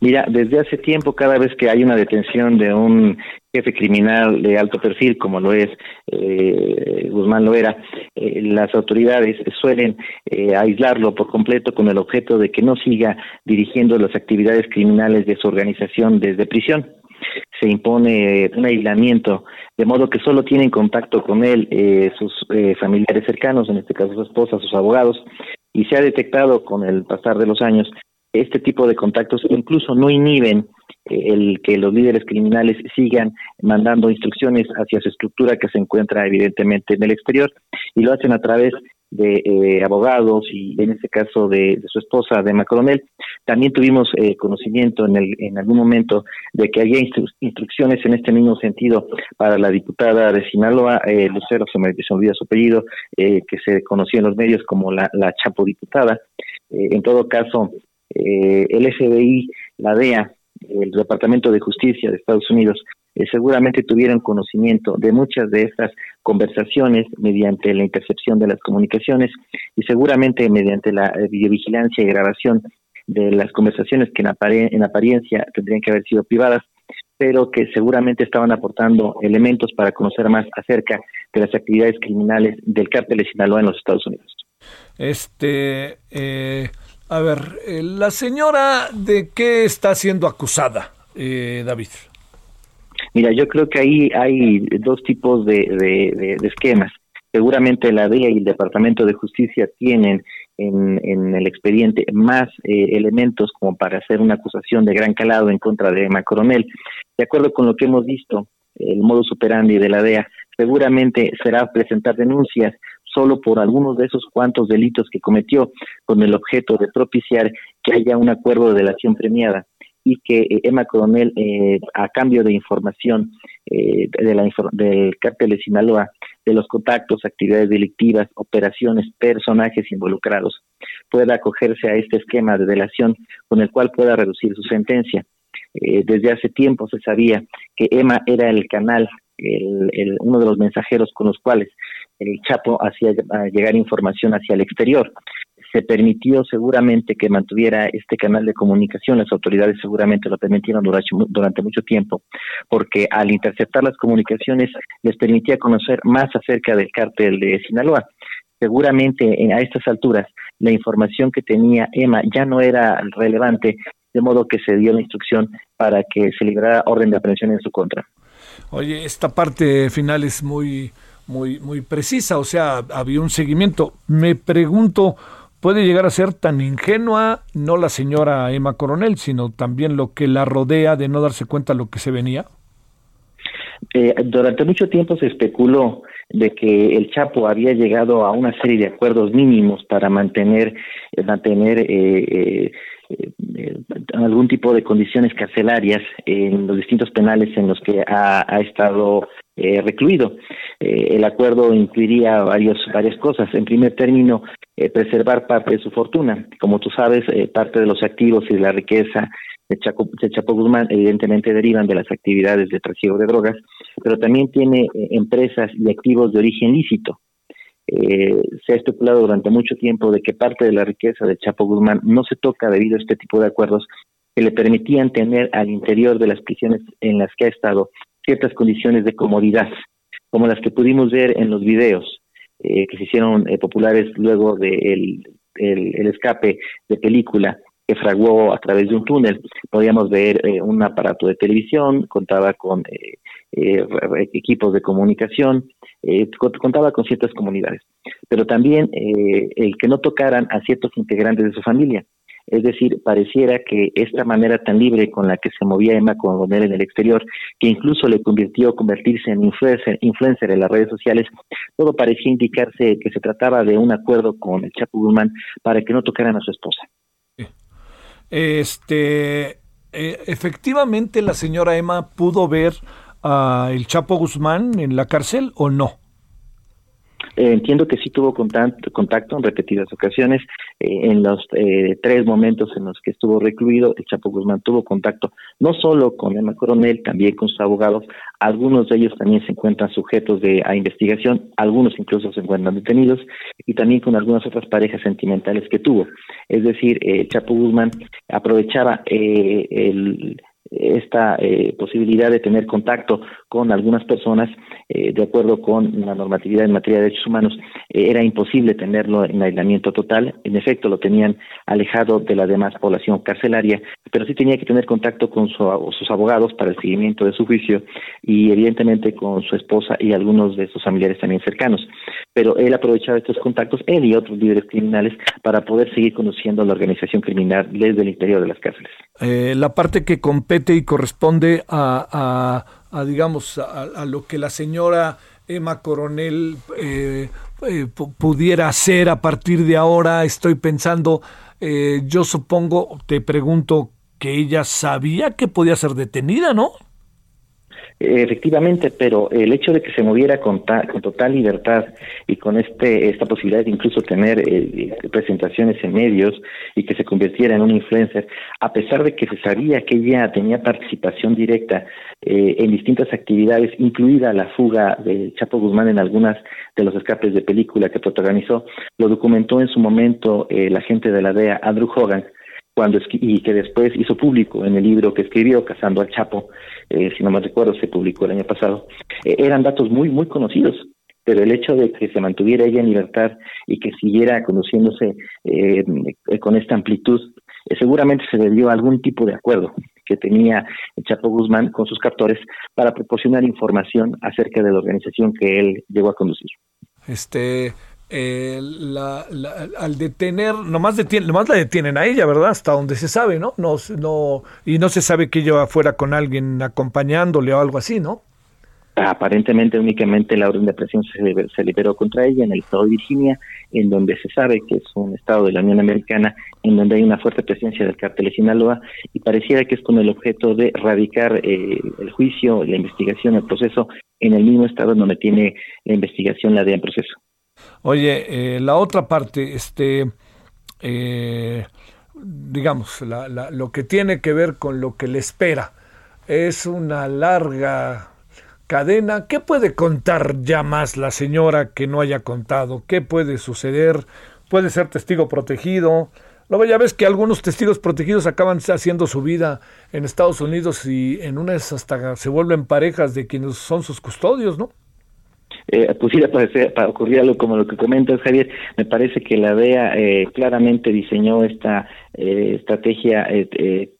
Mira, desde hace tiempo, cada vez que hay una detención de un jefe criminal de alto perfil, como lo es eh, Guzmán Loera, eh, las autoridades suelen eh, aislarlo por completo con el objeto de que no siga dirigiendo las actividades criminales de su organización desde prisión. Se impone un aislamiento, de modo que solo tienen contacto con él sus familiares cercanos, en este caso su esposa, sus abogados, y se ha detectado con el pasar de los años este tipo de contactos incluso no inhiben el que los líderes criminales sigan mandando instrucciones hacia su estructura que se encuentra evidentemente en el exterior y lo hacen a través de eh, abogados y en este caso de, su esposa, de Macronel. También tuvimos eh, conocimiento en, el, en algún momento de que había instrucciones en este mismo sentido para la diputada de Sinaloa, eh, Lucero, se me, olvida su apellido, eh, que se conocía en los medios como la Chapo diputada. en todo caso, el FBI, la DEA, el Departamento de Justicia de Estados Unidos eh, seguramente tuvieron conocimiento de muchas de estas conversaciones mediante la intercepción de las comunicaciones y seguramente mediante la eh, videovigilancia y grabación de las conversaciones que en, apariencia tendrían que haber sido privadas, pero que seguramente estaban aportando elementos para conocer más acerca de las actividades criminales del cártel de Sinaloa en los Estados Unidos. Este, eh, a ver, la señora de qué está siendo acusada, David. Mira, yo creo que ahí hay dos tipos de, esquemas. Seguramente la DEA y el Departamento de Justicia tienen en, el expediente más eh, elementos como para hacer una acusación de gran calado en contra de Macronel. De acuerdo con lo que hemos visto, el modo superandi de la DEA seguramente será presentar denuncias solo por algunos de esos cuantos delitos que cometió con el objeto de propiciar que haya un acuerdo de delación premiada y que eh, Emma Coronel, eh, a cambio de información eh, de la, del cártel de Sinaloa, de los contactos, actividades delictivas, operaciones, personajes involucrados, pueda acogerse a este esquema de delación con el cual pueda reducir su sentencia. desde hace tiempo se sabía que Emma era el canal, el, uno de los mensajeros con los cuales el Chapo hacía llegar información hacia el exterior se permitió seguramente que mantuviera este canal de comunicación, las autoridades seguramente lo permitieron durante, mucho tiempo, porque al interceptar las comunicaciones les permitía conocer más acerca del cártel de Sinaloa. Seguramente a estas alturas la información que tenía Emma ya no era relevante, de modo que se dio la instrucción para que se librara orden de aprehensión en su contra. Oye, esta parte final es muy muy muy precisa, o sea, había un seguimiento. Me pregunto, puede llegar a ser tan ingenua no la señora Emma Coronel, sino también lo que la rodea de no darse cuenta de lo que se venía? Eh, durante mucho tiempo se especuló de que el Chapo había llegado a una serie de acuerdos mínimos para mantener eh, mantener eh, algún tipo de condiciones carcelarias en los distintos penales en los que ha estado eh, recluido. Eh, el acuerdo incluiría varios, varias cosas. En primer término, eh, preservar parte de su fortuna. Como tú sabes, parte de los activos y de la riqueza de, Chapo Guzmán evidentemente derivan de las actividades de trasiego de drogas, pero también tiene empresas y activos de origen lícito. se ha especulado durante mucho tiempo de que parte de la riqueza de Chapo Guzmán no se toca debido a este tipo de acuerdos que le permitían tener al interior de las prisiones en las que ha estado ciertas condiciones de comodidad, como las que pudimos ver en los videos eh, que se hicieron eh, populares luego del de el, escape de película que fraguó a través de un túnel. Podíamos ver eh, un aparato de televisión, contaba con equipos de comunicación, contaba con ciertas comunidades, pero también el que no tocaran a ciertos integrantes de su familia. Es decir, pareciera que esta manera tan libre con la que se movía Emma Coronel en el exterior, que incluso le convirtió convertirse en influencer, en las redes sociales, todo parecía indicarse que se trataba de un acuerdo con el Chapo Guzmán para que no tocaran a su esposa. Este, eh, efectivamente, la señora Emma pudo ver a el Chapo Guzmán en la cárcel o no? Eh, entiendo que sí tuvo contacto, en repetidas ocasiones. Eh, en los eh, tres momentos en los que estuvo recluido, el Chapo Guzmán tuvo contacto no solo con Emma Coronel, también con sus abogados. Algunos de ellos también se encuentran sujetos de, a investigación, algunos incluso se encuentran detenidos, y también con algunas otras parejas sentimentales que tuvo. Es decir, el Chapo Guzmán aprovechaba el esta eh, posibilidad de tener contacto con algunas personas, eh, de acuerdo con la normatividad en materia de derechos humanos, eh, era imposible tenerlo en aislamiento total. En efecto, lo tenían alejado de la demás población carcelaria, pero sí tenía que tener contacto con sus abogados para el seguimiento de su juicio y, evidentemente, con su esposa y algunos de sus familiares también cercanos. Pero él aprovechaba estos contactos, él y otros líderes criminales, para poder seguir conociendo la organización criminal desde el interior de las cárceles. la parte que y corresponde a, a, digamos, a, lo que la señora Emma Coronel eh, eh, pudiera hacer a partir de ahora. Estoy pensando, eh, yo supongo, te pregunto, que ella sabía que podía ser detenida, ¿no? Efectivamente, pero el hecho de que se moviera con, con total libertad y con este esta posibilidad de incluso tener eh, presentaciones en medios y que se convirtiera en un influencer, a pesar de que se sabía que ella tenía participación directa eh, en distintas actividades, incluida la fuga de Chapo Guzmán en algunas de los escapes de película que protagonizó, lo documentó en su momento eh, el agente de la DEA, Andrew Hogan, cuando y que después hizo público en el libro que escribió, Cazando al Chapo, eh, si no me recuerdo, se publicó el año pasado, eh, eran datos muy, muy conocidos, pero el hecho de que se mantuviera ella en libertad y que siguiera conduciéndose eh, con esta amplitud, seguramente se debió a algún tipo de acuerdo que tenía Chapo Guzmán con sus captores para proporcionar información acerca de la organización que él llegó a conducir. Este, eh, la, al detener, nomás, detienen, nomás la detienen a ella, ¿verdad? Hasta donde se sabe, ¿no? no, no Y no se sabe que ella fuera con alguien acompañándole o algo así, ¿no? Aparentemente únicamente la orden de presión se, liberó contra ella en el estado de Virginia, en donde se sabe que es un estado de la Unión Americana, en donde hay una fuerte presencia del cártel de Sinaloa, y pareciera que es con el objeto de radicar eh, el juicio, la investigación, el proceso en el mismo estado donde tiene la investigación la DEA en proceso. Oye, eh, la otra parte, este, eh, digamos, la, lo que tiene que ver con lo que le espera, es una larga cadena. ¿Qué puede contar ya más la señora que no haya contado? ¿Qué puede suceder? ¿Puede ser testigo protegido? Luego ya ves que algunos testigos protegidos acaban haciendo su vida en Estados Unidos y en unas hasta se vuelven parejas de quienes son sus custodios, ¿no? Eh, pudiera para ocurrir algo como lo que comentas, Javier. Me parece que la DEA eh, claramente diseñó esta eh, estrategia eh,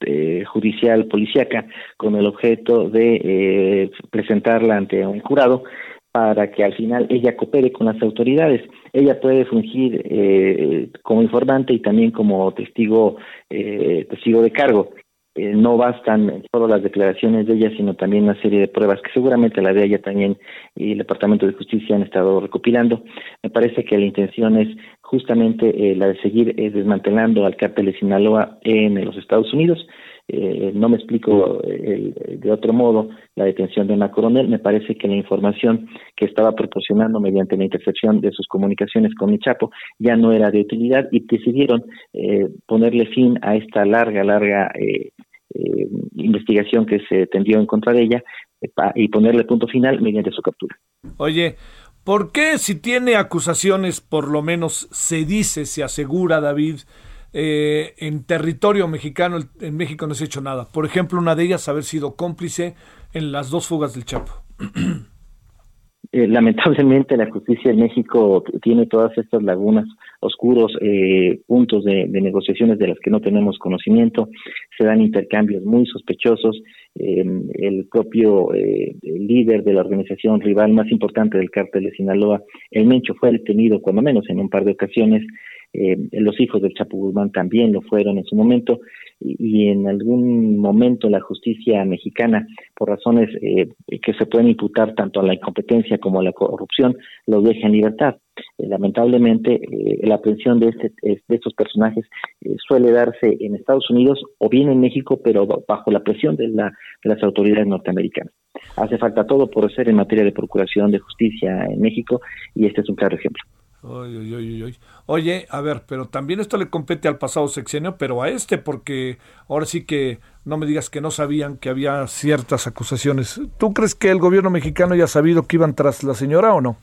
eh, judicial policíaca con el objeto de presentarla ante un jurado para que al final ella coopere con las autoridades. Ella puede fungir como informante y también como testigo testigo de cargo. Eh, no bastan solo las declaraciones de ella, sino también una serie de pruebas que seguramente la de ella también y el Departamento de Justicia han estado recopilando. Me parece que la intención es justamente eh, la de seguir eh, desmantelando al cártel de Sinaloa en los Estados Unidos. no me explico de otro modo la detención de una coronel. Me parece que la información que estaba proporcionando mediante la intercepción de sus comunicaciones con mi Chapo ya no era de utilidad y decidieron ponerle fin a esta larga, larga eh, investigación que se tendió en contra de ella eh, y ponerle punto final mediante su captura. Oye, ¿por qué si tiene acusaciones, por lo menos se dice, se asegura David, eh, en territorio mexicano, en México no se ha hecho nada? Por ejemplo, una de ellas haber sido cómplice en las dos fugas del Chapo. Eh, lamentablemente la justicia en México tiene todas estas lagunas, oscuros eh, puntos de, negociaciones de las que no tenemos conocimiento, se dan intercambios muy sospechosos, eh, el propio líder de la organización rival más importante del cártel de Sinaloa, el Mencho, fue detenido cuando menos en un par de ocasiones, los hijos del Chapo Guzmán también lo fueron en su momento, y, en algún momento la justicia mexicana, por razones eh, que se pueden imputar tanto a la incompetencia como a la corrupción, lo deja en libertad. Eh, lamentablemente, eh, la aprehensión de, este, de estos personajes suele darse en Estados Unidos o bien en México, pero bajo la presión de, la, de las autoridades norteamericanas. Hace falta todo por ser en materia de procuración de justicia en México y este es un claro ejemplo. Oye, a ver, pero también esto le compete al pasado sexenio, pero a este, porque ahora sí que no me digas que no sabían que había ciertas acusaciones. ¿Tú crees que el gobierno mexicano ya ha sabido que iban tras la señora o no?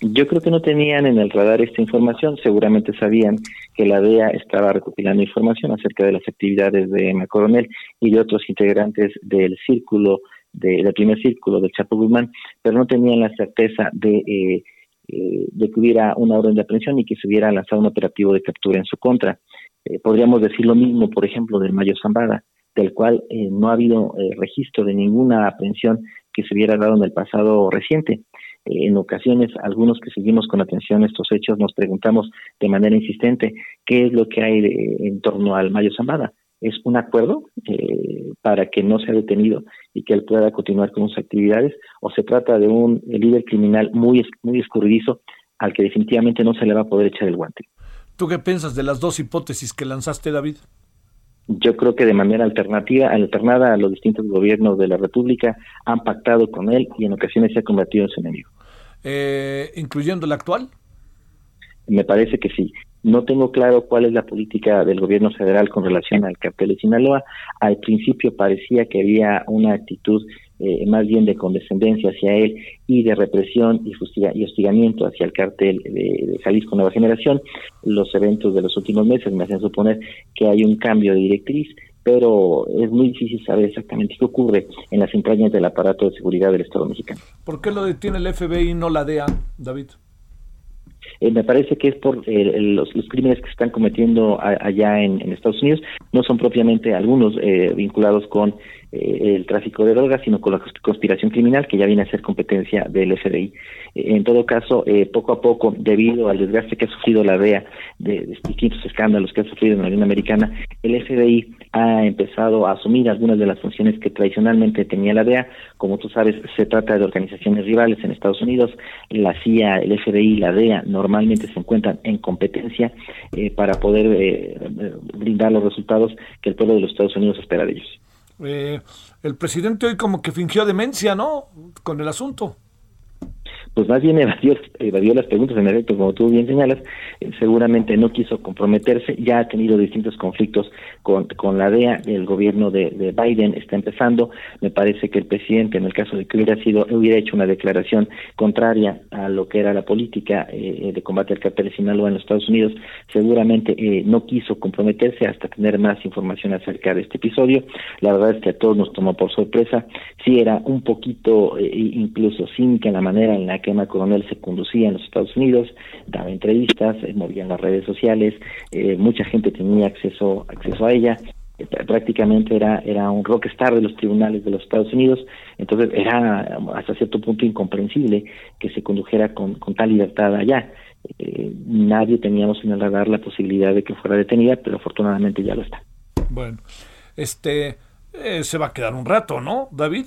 Yo creo que no tenían en el radar esta información, seguramente sabían que la DEA estaba recopilando información acerca de las actividades de Emma Coronel y de otros integrantes del círculo, de, del primer círculo del Chapo Guzmán, pero no tenían la certeza de, eh, eh, de que hubiera una orden de aprehensión y que se hubiera lanzado un operativo de captura en su contra. Eh, podríamos decir lo mismo, por ejemplo, del Mayo Zambada, del cual no ha habido registro de ninguna aprehensión que se hubiera dado en el pasado reciente en ocasiones algunos que seguimos con atención estos hechos nos preguntamos de manera insistente qué es lo que hay en torno al Mayo Zambada. ¿Es un acuerdo eh, para que no sea detenido y que él pueda continuar con sus actividades? ¿O se trata de un líder criminal muy, muy escurridizo al que definitivamente no se le va a poder echar el guante? ¿Tú qué piensas de las dos hipótesis que lanzaste, David? Yo creo que de manera alternativa, alternada a los distintos gobiernos de la República han pactado con él y en ocasiones se ha convertido en su enemigo. Eh, ¿Incluyendo el actual? Me parece que sí. No tengo claro cuál es la política del gobierno federal con relación al cartel de Sinaloa. Al principio parecía que había una actitud eh, más bien de condescendencia hacia él y de represión y, hostigamiento hacia el cartel de, de, Jalisco Nueva Generación. Los eventos de los últimos meses me hacen suponer que hay un cambio de directriz pero es muy difícil saber exactamente qué ocurre en las entrañas del aparato de seguridad del Estado mexicano. ¿Por qué lo detiene el FBI y no la DEA, David? Eh, me parece que es por eh, los, crímenes que se están cometiendo allá en, Estados Unidos, no son propiamente algunos eh, vinculados con el tráfico de drogas, sino con la conspiración criminal que ya viene a ser competencia del FBI. en todo caso, poco a poco, debido al desgaste que ha sufrido la DEA de, distintos escándalos que ha sufrido en la Unión Americana, el FBI ha empezado a asumir algunas de las funciones que tradicionalmente tenía la DEA. Como tú sabes, se trata de organizaciones rivales en Estados Unidos, la CIA, el FBI, la DEA normalmente se encuentran en competencia eh, para poder eh, brindar los resultados que el pueblo de los Estados Unidos espera de ellos. Eh, el presidente hoy como que fingió demencia, ¿no? Con el asunto pues más bien evadió, las preguntas en efecto, como tú bien señalas, eh, seguramente no quiso comprometerse, ya ha tenido distintos conflictos con, con la DEA, el gobierno de, Biden está empezando, me parece que el presidente, en el caso de que hubiera sido, hubiera hecho una declaración contraria a lo que era la política eh, de combate al cartel de Sinaloa en los Estados Unidos, seguramente eh, no quiso comprometerse hasta tener más información acerca de este episodio, la verdad es que a todos nos tomó por sorpresa, sí era un poquito incluso cínica la manera en la que Emma Coronel se conducía en los Estados Unidos, daba entrevistas, eh, movía en las redes sociales, eh, mucha gente tenía acceso acceso a ella, eh, prácticamente era era un rockstar de los tribunales de los Estados Unidos, entonces era hasta cierto punto incomprensible que se condujera con, tal libertad allá. nadie teníamos en el radar la posibilidad de que fuera detenida, pero afortunadamente ya lo está. Bueno, este se va a quedar un rato, ¿no, David?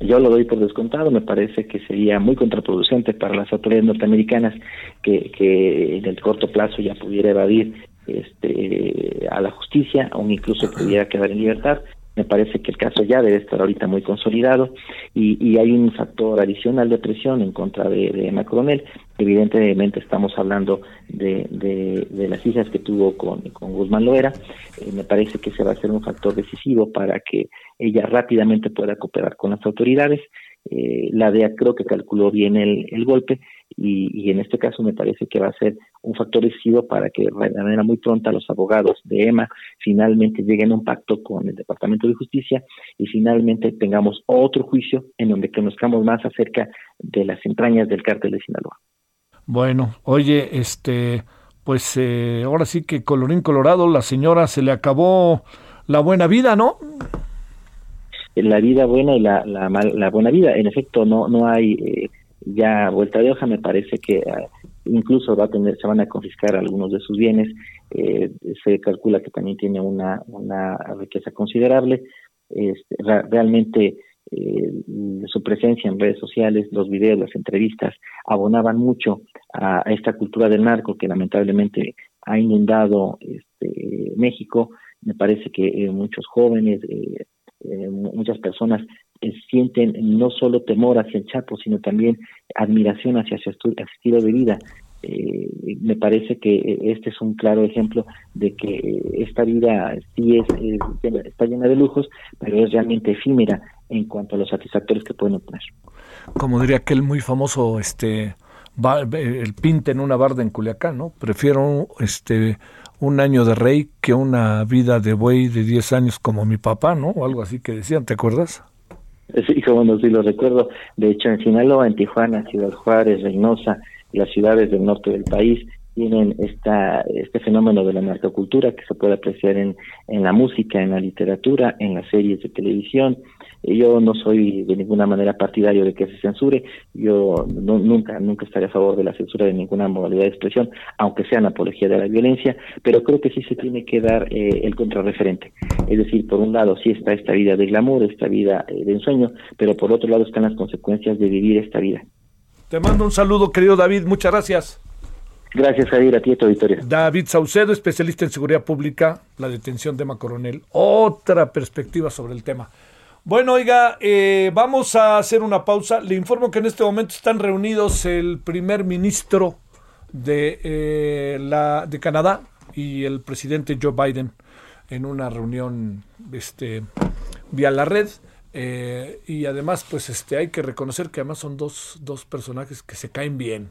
Yo lo doy por descontado, me parece que sería muy contraproducente para las autoridades norteamericanas que, que en el corto plazo ya pudiera evadir este, a la justicia o incluso pudiera quedar en libertad. Me parece que el caso ya debe estar ahorita muy consolidado y, y hay un factor adicional de presión en contra de, de Emma Coronel. Evidentemente estamos hablando de, de, las hijas que tuvo con, con Guzmán Loera. Eh, me parece que ese va a ser un factor decisivo para que ella rápidamente pueda cooperar con las autoridades. Eh, la DEA creo que calculó bien el, el golpe y, en este caso me parece que va a ser un factor decisivo para que de manera muy pronta los abogados de EMA finalmente lleguen a un pacto con el Departamento de Justicia y finalmente tengamos otro juicio en donde conozcamos más acerca de las entrañas del cártel de Sinaloa. Bueno, oye, este, pues eh, ahora sí que colorín colorado, la señora se le acabó la buena vida, ¿no? La vida buena y la, la, la buena vida. En efecto, no, no hay eh, ya vuelta de hoja, me parece que ah, incluso va a tener, se van a confiscar algunos de sus bienes, eh, se calcula que también tiene una, una riqueza considerable, este, realmente eh, su presencia en redes sociales, los videos, las entrevistas, abonaban mucho a, esta cultura del narco que lamentablemente ha inundado este, México. Me parece que eh, muchos jóvenes, muchas personas sienten no solo temor hacia el Chapo, sino también admiración hacia su estilo de vida. Eh, me parece que este es un claro ejemplo de que esta vida sí es, está llena de lujos, pero es realmente efímera en cuanto a los satisfactores que pueden obtener. Como diría aquel muy famoso este el pinte en una barda en Culiacán, ¿no? Prefiero este un año de rey que una vida de buey de 10 años como mi papá, ¿no? O algo así que decían, ¿te acuerdas? Sí, como no, sí lo recuerdo. De hecho, en Sinaloa, en Tijuana, Ciudad Juárez, Reynosa, las ciudades del norte del país tienen esta, este fenómeno de la narcocultura que se puede apreciar en, en la música, en la literatura, en las series de televisión. Yo no soy de ninguna manera partidario de que se censure. Yo no- nunca, nunca estaré a favor de la censura de ninguna modalidad de expresión, aunque sea en apología de la violencia, pero creo que sí se tiene que dar eh, el contrarreferente. Es decir, por un lado sí está esta vida de glamour, esta vida eh, de ensueño, pero por otro lado están las consecuencias de vivir esta vida. Te mando un saludo, querido David, muchas gracias. Gracias, Javier, a ti y a tu auditorio. David Saucedo, especialista en seguridad pública, la detención de Emma Coronel. Otra perspectiva sobre el tema. Bueno, oiga, eh, vamos a hacer una pausa. Le informo que en este momento están reunidos el primer ministro de, eh, la, de Canadá y el presidente Joe Biden en una reunión este, vía la red. Eh, y además, pues este, hay que reconocer que además son dos, dos personajes que se caen bien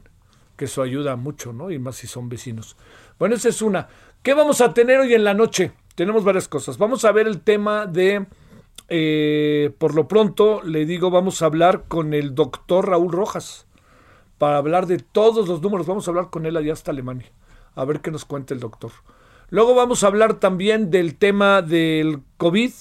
que eso ayuda mucho, ¿no? Y más si son vecinos. Bueno, esa es una. ¿Qué vamos a tener hoy en la noche? Tenemos varias cosas. Vamos a ver el tema de, eh, por lo pronto, le digo, vamos a hablar con el doctor Raúl Rojas para hablar de todos los números. Vamos a hablar con él allá hasta Alemania. A ver qué nos cuenta el doctor. Luego vamos a hablar también del tema del COVID.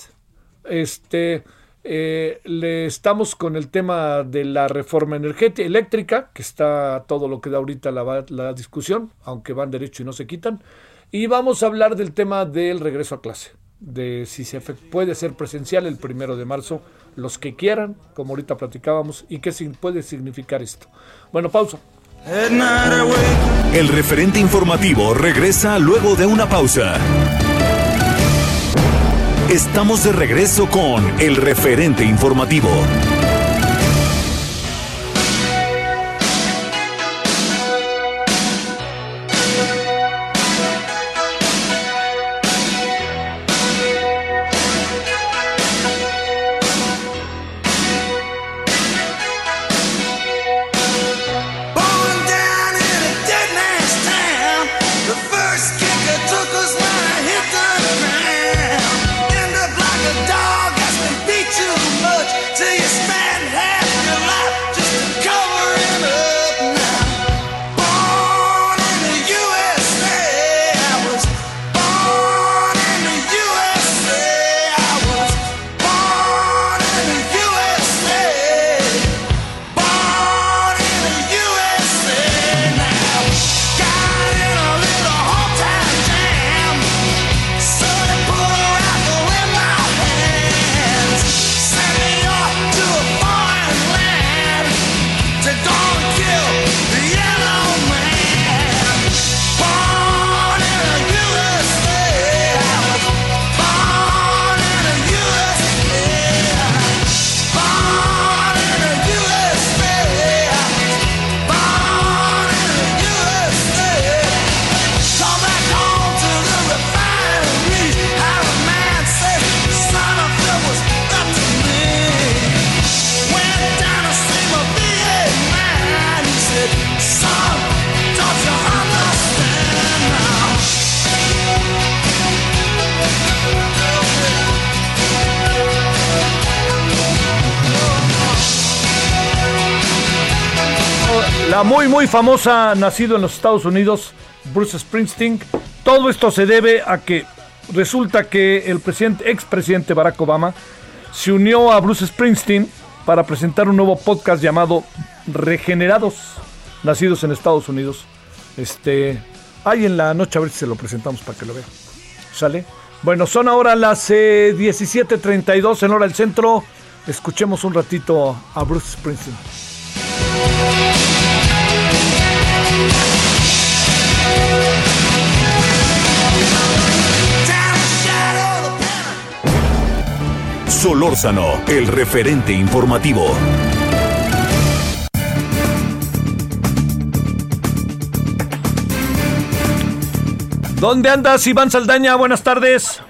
Este, eh, le estamos con el tema de la reforma energética eléctrica, que está todo lo que da ahorita la, la discusión, aunque van derecho y no se quitan. Y vamos a hablar del tema del regreso a clase, de si se puede ser presencial el primero de marzo, los que quieran, como ahorita platicábamos, y qué puede significar esto. Bueno, pausa. El referente informativo regresa luego de una pausa. Estamos de regreso con el referente informativo. Famosa, nacido en los Estados Unidos, Bruce Springsteen. Todo esto se debe a que resulta que el presidente, expresidente Barack Obama se unió a Bruce Springsteen para presentar un nuevo podcast llamado Regenerados, nacidos en Estados Unidos. Este, ahí en la noche a ver si se lo presentamos para que lo vean. ¿Sale? Bueno, son ahora las eh, 17:32 en hora del centro. Escuchemos un ratito a Bruce Springsteen. Solórzano, el referente informativo. ¿Dónde andas, Iván Saldaña? Buenas tardes.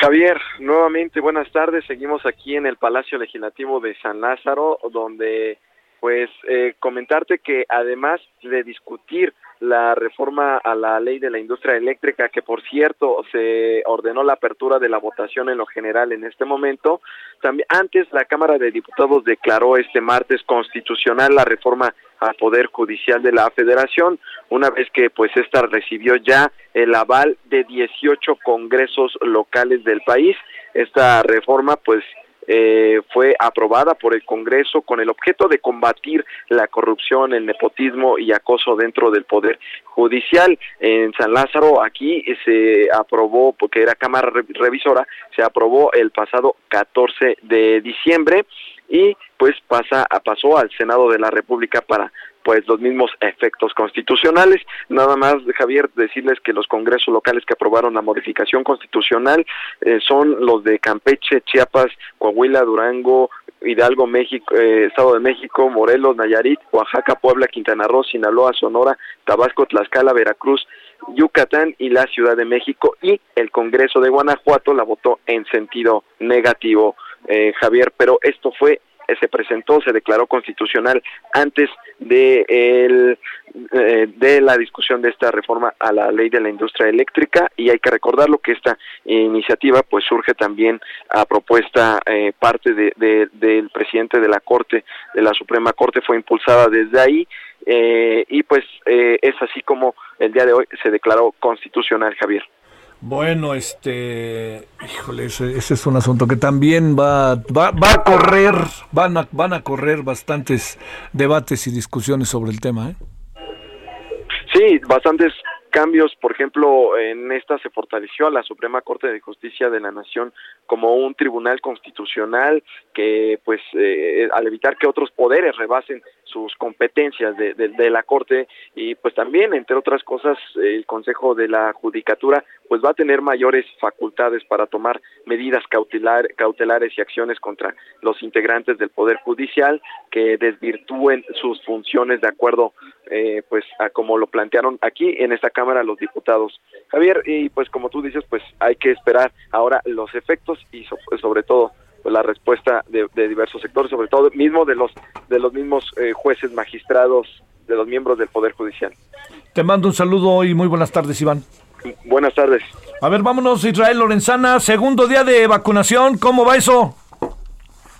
Javier, nuevamente buenas tardes. Seguimos aquí en el Palacio Legislativo de San Lázaro, donde pues eh, comentarte que además de discutir la reforma a la ley de la industria eléctrica, que por cierto se ordenó la apertura de la votación en lo general en este momento, también antes la Cámara de Diputados declaró este martes constitucional la reforma al Poder Judicial de la Federación, una vez que pues esta recibió ya el aval de 18 congresos locales del país. Esta reforma pues eh, fue aprobada por el Congreso con el objeto de combatir la corrupción, el nepotismo y acoso dentro del Poder Judicial. En San Lázaro, aquí se aprobó, porque era Cámara Revisora, se aprobó el pasado 14 de diciembre y pues pasa pasó al Senado de la República para pues los mismos efectos constitucionales. Nada más, Javier, decirles que los congresos locales que aprobaron la modificación constitucional eh, son los de Campeche, Chiapas, Coahuila, Durango, Hidalgo, México, eh, Estado de México, Morelos, Nayarit, Oaxaca, Puebla, Quintana Roo, Sinaloa, Sonora, Tabasco, Tlaxcala, Veracruz, Yucatán y la Ciudad de México y el Congreso de Guanajuato la votó en sentido negativo, eh, Javier, pero esto fue se presentó, se declaró constitucional antes de, el, eh, de la discusión de esta reforma a la ley de la industria eléctrica y hay que recordarlo que esta iniciativa pues surge también a propuesta eh, parte de, del presidente de la Corte, de la Suprema Corte, fue impulsada desde ahí eh, y pues es así como el día de hoy se declaró constitucional, Javier. Bueno, este, híjole, ese, es un asunto que también va, va, va a correr, van a, van a correr bastantes debates y discusiones sobre el tema. ¿eh? Sí, bastantes cambios, por ejemplo, en esta se fortaleció a la Suprema Corte de Justicia de la Nación como un tribunal constitucional que, pues, eh, al evitar que otros poderes rebasen sus competencias de, de, la Corte y, pues, también, entre otras cosas, el Consejo de la Judicatura, pues, va a tener mayores facultades para tomar medidas cautelar, cautelares y acciones contra los integrantes del Poder Judicial que desvirtúen sus funciones de acuerdo, eh, pues, a como lo plantearon aquí en esta Cámara los diputados. Javier, y pues como tú dices, pues hay que esperar ahora los efectos y sobre todo pues, la respuesta de, diversos sectores, sobre todo mismo de los de los mismos eh, jueces, magistrados, de los miembros del Poder Judicial. Te mando un saludo y muy buenas tardes, Iván. Buenas tardes. A ver, vámonos, Israel Lorenzana, segundo día de vacunación, ¿cómo va eso?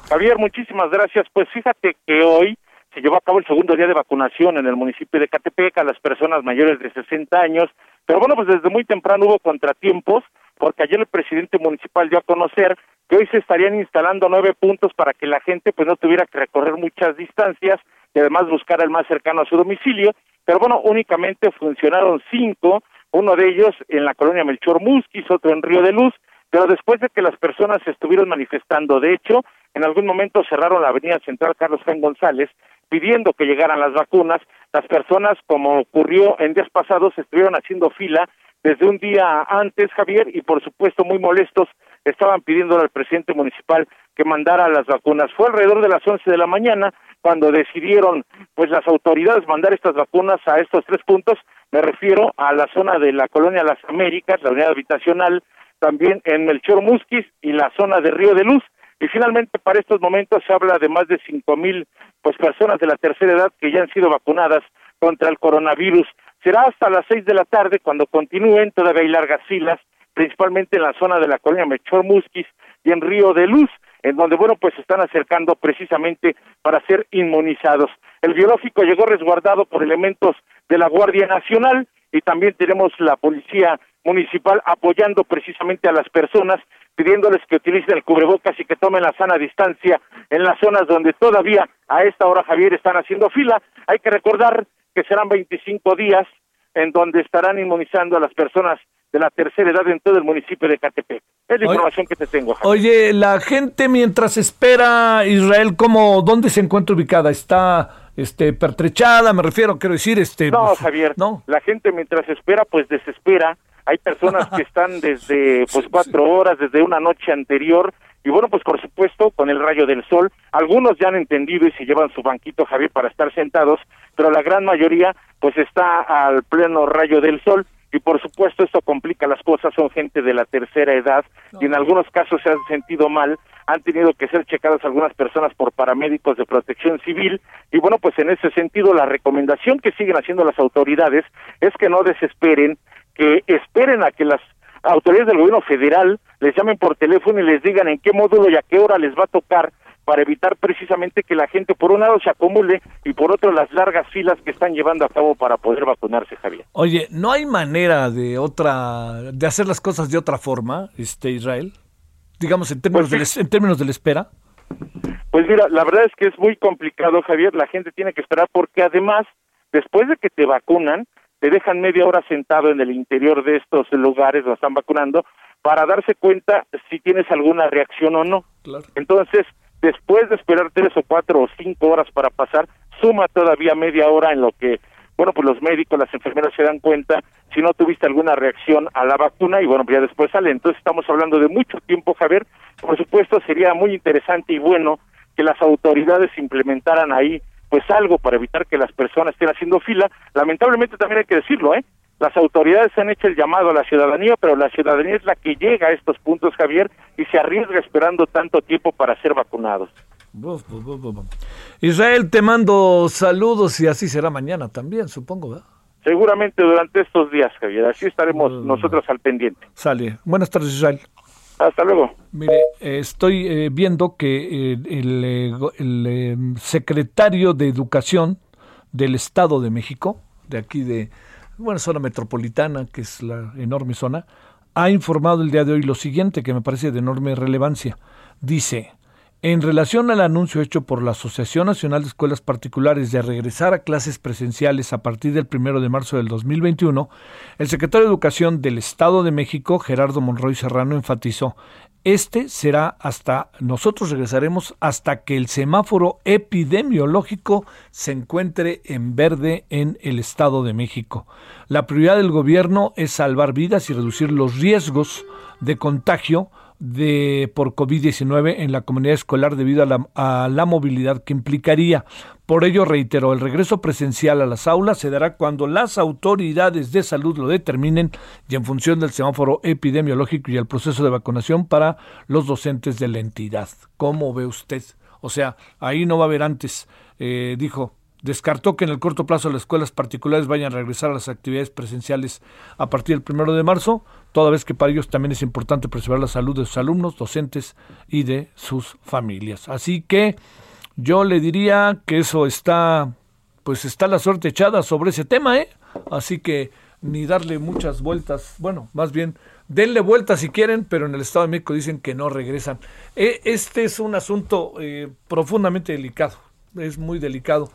Javier, muchísimas gracias. Pues fíjate que hoy se llevó a cabo el segundo día de vacunación en el municipio de Catepec a las personas mayores de 60 años, pero bueno, pues desde muy temprano hubo contratiempos, porque ayer el presidente municipal dio a conocer hoy se estarían instalando nueve puntos para que la gente pues no tuviera que recorrer muchas distancias y además buscar el más cercano a su domicilio, pero bueno, únicamente funcionaron cinco, uno de ellos en la colonia Melchor Musquis, otro en Río de Luz, pero después de que las personas se estuvieron manifestando, de hecho, en algún momento cerraron la avenida central Carlos Juan González pidiendo que llegaran las vacunas. Las personas, como ocurrió en días pasados, estuvieron haciendo fila desde un día antes, Javier, y por supuesto muy molestos, estaban pidiendo al presidente municipal que mandara las vacunas. Fue alrededor de las once de la mañana cuando decidieron, pues las autoridades mandar estas vacunas a estos tres puntos. Me refiero a la zona de la colonia Las Américas, la unidad habitacional, también en Melchor Musquis y la zona de Río de Luz. Y finalmente, para estos momentos se habla de más de cinco mil pues personas de la tercera edad que ya han sido vacunadas contra el coronavirus. Será hasta las seis de la tarde cuando continúen, todavía hay largas filas, principalmente en la zona de la colonia Mechor Musquis y en Río de Luz, en donde, bueno, pues se están acercando precisamente para ser inmunizados. El biológico llegó resguardado por elementos de la Guardia Nacional y también tenemos la Policía Municipal apoyando precisamente a las personas pidiéndoles que utilicen el cubrebocas y que tomen la sana distancia en las zonas donde todavía a esta hora, Javier, están haciendo fila. Hay que recordar que serán 25 días en donde estarán inmunizando a las personas de la tercera edad en todo el municipio de Catepec. Es la información que te tengo. Javier. Oye, la gente mientras espera Israel, ¿cómo, dónde se encuentra ubicada? ¿Está este pertrechada? Me refiero, quiero decir, este. No, pues, Javier. No. La gente mientras espera, pues desespera hay personas que están desde pues cuatro horas, desde una noche anterior, y bueno, pues por supuesto, con el rayo del sol, algunos ya han entendido y se llevan su banquito, Javier, para estar sentados, pero la gran mayoría pues está al pleno rayo del sol y por supuesto esto complica las cosas, son gente de la tercera edad y en algunos casos se han sentido mal han tenido que ser checadas algunas personas por paramédicos de protección civil y bueno, pues en ese sentido la recomendación que siguen haciendo las autoridades es que no desesperen, que esperen a que las autoridades del gobierno federal les llamen por teléfono y les digan en qué módulo y a qué hora les va a tocar para evitar precisamente que la gente por un lado se acumule y por otro las largas filas que están llevando a cabo para poder vacunarse, Javier. Oye, ¿no hay manera de otra de hacer las cosas de otra forma, este Israel? Digamos en términos Pues de en términos de la espera. Pues mira, la verdad es que es muy complicado, Javier. La gente tiene que esperar porque además, después de que te vacunan, te dejan media hora sentado en el interior de estos lugares donde están vacunando para darse cuenta si tienes alguna reacción o no. Entonces, después de esperar tres o cuatro o cinco horas para pasar, suma todavía media hora en lo que, bueno, pues los médicos, las enfermeras se dan cuenta si no tuviste alguna reacción a la vacuna y bueno, pues ya después sale. Entonces estamos hablando de mucho tiempo, Javier. Por supuesto, sería muy interesante y bueno que las autoridades implementaran ahí pues algo para evitar que las personas estén haciendo fila. Lamentablemente también hay que decirlo, ¿eh? Las autoridades han hecho el llamado a la ciudadanía, pero la ciudadanía es la que llega a estos puntos, Javier, y se arriesga esperando tanto tiempo para ser vacunados. Israel, te mando saludos y así será mañana también, supongo, ¿verdad? Seguramente durante estos días, Javier, así estaremos nosotros al pendiente. Sale. Buenas tardes, Israel. Hasta luego. Mire, eh, estoy eh, viendo que eh, el, eh, el, eh, secretario de Educación del Estado de México, de aquí de, bueno, zona metropolitana, que es la enorme zona, ha informado el día de hoy lo siguiente, que me parece de enorme relevancia. Dice, en relación al anuncio hecho por la Asociación Nacional de Escuelas Particulares de regresar a clases presenciales a partir del primero de marzo del 2021, el secretario de Educación del Estado de México, Gerardo Monroy Serrano, enfatizó, este será hasta, nosotros regresaremos hasta que el semáforo epidemiológico se encuentre en verde en el Estado de México. La prioridad del gobierno es salvar vidas y reducir los riesgos de contagio de por COVID-19 en la comunidad escolar debido a la, a la movilidad que implicaría. Por ello, reitero, el regreso presencial a las aulas se dará cuando las autoridades de salud lo determinen y en función del semáforo epidemiológico y el proceso de vacunación para los docentes de la entidad. ¿Cómo ve usted? O sea, ahí no va a haber antes, eh, dijo, descartó que en el corto plazo las escuelas particulares vayan a regresar a las actividades presenciales a partir del primero de marzo, toda vez que para ellos también es importante preservar la salud de sus alumnos, docentes y de sus familias. Así que yo le diría que eso está, pues está la suerte echada sobre ese tema, ¿eh? Así que ni darle muchas vueltas, bueno, más bien denle vueltas si quieren, pero en el Estado de México dicen que no regresan. Eh, Este es un asunto eh, profundamente delicado, es muy delicado,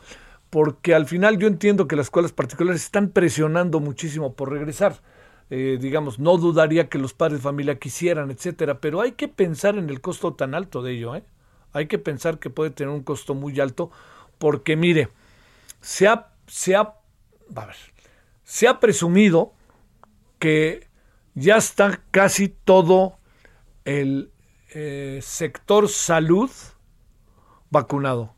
porque al final yo entiendo que las escuelas particulares están presionando muchísimo por regresar. Eh, digamos, no dudaría que los padres de familia quisieran, etcétera, pero hay que pensar en el costo tan alto de ello, ¿eh? Hay que pensar que puede tener un costo muy alto, porque mire, se ha, se ha, a ver, se ha presumido que ya está casi todo el eh, sector salud vacunado.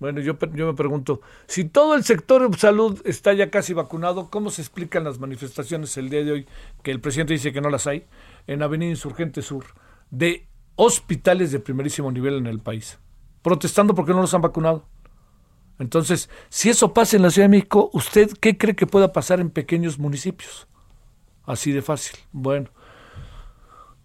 Bueno, yo, yo me pregunto, si todo el sector salud está ya casi vacunado, ¿cómo se explican las manifestaciones el día de hoy, que el presidente dice que no las hay, en Avenida Insurgente Sur, de hospitales de primerísimo nivel en el país, protestando porque no los han vacunado? Entonces, si eso pasa en la Ciudad de México, ¿usted qué cree que pueda pasar en pequeños municipios? Así de fácil. Bueno.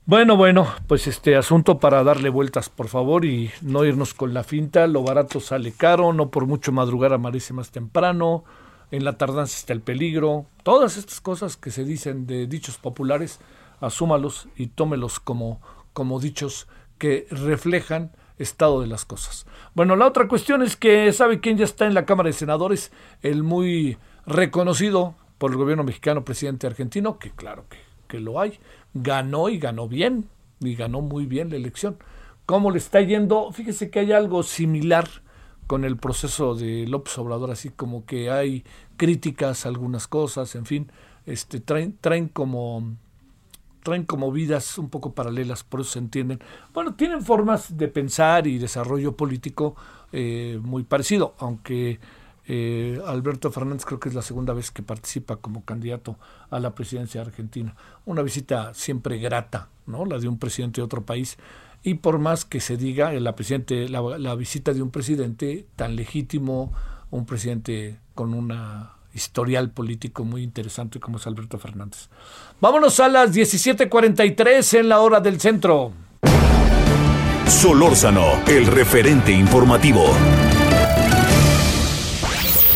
Bueno, bueno, pues este asunto para darle vueltas, por favor, y no irnos con la finta. Lo barato sale caro, no por mucho madrugar amanece más temprano. En la tardanza está el peligro. Todas estas cosas que se dicen de dichos populares, asúmalos y tómelos como, como dichos que reflejan estado de las cosas. Bueno, la otra cuestión es que sabe quién ya está en la Cámara de Senadores, el muy reconocido por el gobierno mexicano presidente argentino, que claro que, que lo hay, ganó y ganó bien, y ganó muy bien la elección. ¿Cómo le está yendo? Fíjese que hay algo similar con el proceso de López Obrador, así como que hay críticas algunas cosas, en fin, este, traen, traen como traen como vidas un poco paralelas, por eso se entienden. Bueno, tienen formas de pensar y desarrollo político eh, muy parecido, aunque eh, Alberto Fernández creo que es la segunda vez que participa como candidato a la presidencia de Argentina. Una visita siempre grata, ¿no? La de un presidente de otro país. y por más que se diga la, presidente, la visita de un presidente tan legítimo, un presidente con una historial político muy interesante como es Alberto Fernández. Vámonos a las 17:43 en la hora del centro. Solórzano, el referente informativo.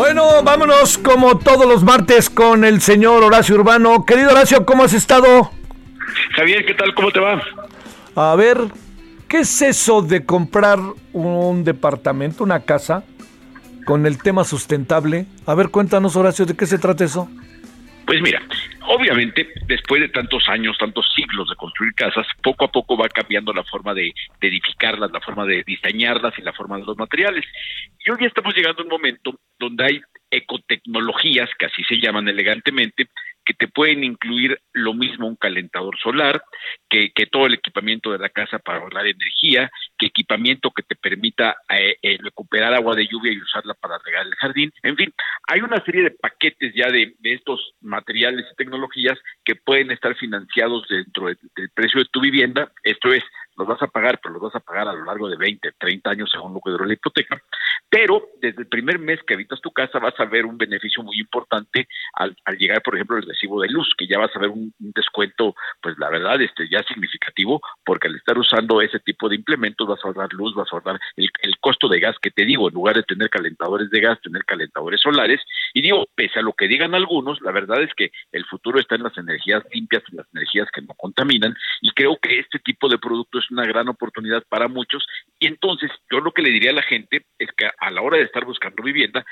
Bueno, vámonos como todos los martes con el señor Horacio Urbano. Querido Horacio, ¿cómo has estado? Javier, ¿qué tal? ¿Cómo te va? A ver, ¿qué es eso de comprar un departamento, una casa, con el tema sustentable? A ver, cuéntanos, Horacio, ¿de qué se trata eso? Pues mira, obviamente, después de tantos años, tantos siglos de construir casas, poco a poco va cambiando la forma de, edificarlas, la forma de diseñarlas y la forma de los materiales. Y hoy ya estamos llegando a un momento donde hay ecotecnologías, que así se llaman elegantemente, que te pueden incluir lo mismo un calentador solar, que, que, todo el equipamiento de la casa para ahorrar energía, que equipamiento que te permita eh, eh, recuperar agua de lluvia y usarla para regar el jardín. En fin, hay una serie de paquetes ya de, de estos materiales y tecnologías que pueden estar financiados dentro de, del precio de tu vivienda. Esto es, los vas a pagar, pero los vas a pagar a lo largo de 20, 30 años según lo que duró la hipoteca. Pero desde el primer mes que habitas tu casa vas a ver un beneficio muy importante al, al llegar, por ejemplo, el recibo de luz, que ya vas a ver un, descuento, pues la verdad, este ya significativo, porque al estar usando ese tipo de implementos vas a ahorrar luz, vas a ahorrar el costo de gas que te digo, en lugar de tener calentadores de gas, tener calentadores solares. Y digo, pese a lo que digan algunos, la verdad es que el futuro está en las energías limpias, en las energías que no contaminan, y creo que este tipo de producto es una gran oportunidad para muchos. Y entonces, yo lo que le diría a la gente es que a la hora de estar buscando vivienda,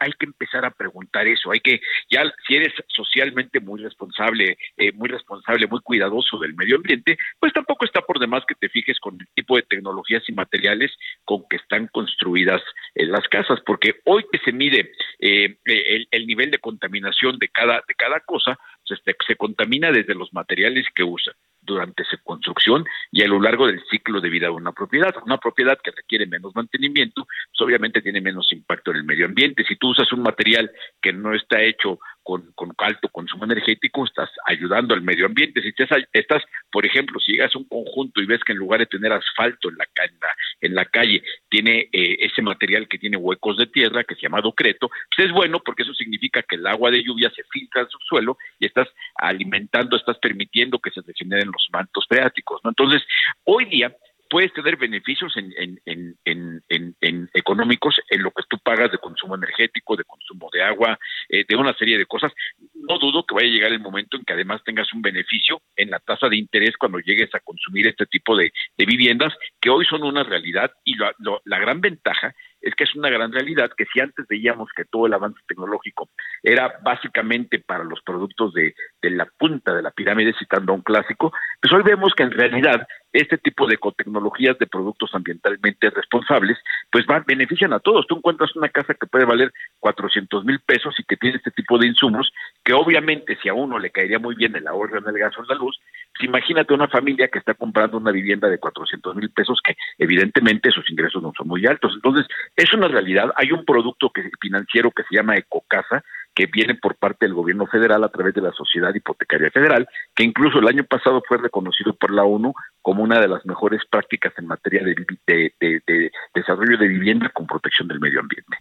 hay que empezar a preguntar eso, hay que, ya si eres socialmente muy responsable, eh, muy responsable, muy cuidadoso del medio ambiente, pues tampoco está por demás que te fijes con el tipo de tecnologías y materiales con que están construidas en las casas, porque hoy que se mide eh, el, el, nivel de contaminación de cada, de cada cosa, se, se contamina desde los materiales que usa durante su construcción y a lo largo del ciclo de vida de una propiedad. Una propiedad que requiere menos mantenimiento, pues obviamente tiene menos impacto en el medio ambiente. Si tú usas un material que no está hecho con, con, alto consumo energético, estás ayudando al medio ambiente. Si estás, estás, por ejemplo, si llegas a un conjunto y ves que en lugar de tener asfalto en la, en la, en la calle, tiene eh, ese material que tiene huecos de tierra, que se llama docreto, pues es bueno porque eso significa que el agua de lluvia se filtra al subsuelo y estás alimentando, estás permitiendo que se regeneren los mantos freáticos. ¿no? Entonces, hoy día puedes tener beneficios en, en, en, en, económicos en lo que tú pagas de consumo energético, de consumo de agua, eh, de una serie de cosas. No dudo que vaya a llegar el momento en que además tengas un beneficio en la tasa de interés cuando llegues a consumir este tipo de, de viviendas, que hoy son una realidad y lo, lo, la gran ventaja es que es una gran realidad que si antes veíamos que todo el avance tecnológico era básicamente para los productos de, de la punta de la pirámide, citando a un clásico, pues hoy vemos que en realidad este tipo de ecotecnologías de productos ambientalmente responsables, pues van, benefician a todos. Tú encuentras una casa que puede valer 400 mil pesos y que tiene este tipo de insumos, que obviamente si a uno le caería muy bien el ahorro en el gas o en la luz, pues imagínate una familia que está comprando una vivienda de 400 mil pesos, que evidentemente sus ingresos no son muy altos. Entonces, es una realidad. Hay un producto que, financiero que se llama Ecocasa, que viene por parte del gobierno federal a través de la Sociedad Hipotecaria Federal, que incluso el año pasado fue reconocido por la ONU como una de las mejores prácticas en materia de, de, de, de desarrollo de vivienda con protección del medio ambiente.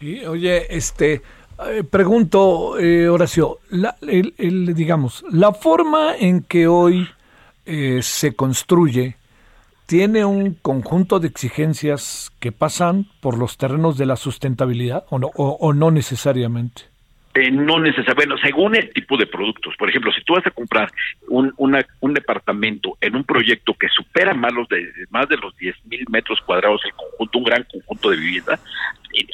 Y, oye, este, eh, pregunto, eh, Horacio, la, el, el, digamos, la forma en que hoy eh, se construye tiene un conjunto de exigencias que pasan por los terrenos de la sustentabilidad o no necesariamente. Eh, no necesariamente, bueno, según el tipo de productos. Por ejemplo, si tú vas a comprar un, una, un departamento en un proyecto que supera más, los de, más de los 10 mil metros cuadrados el conjunto, un gran conjunto de vivienda,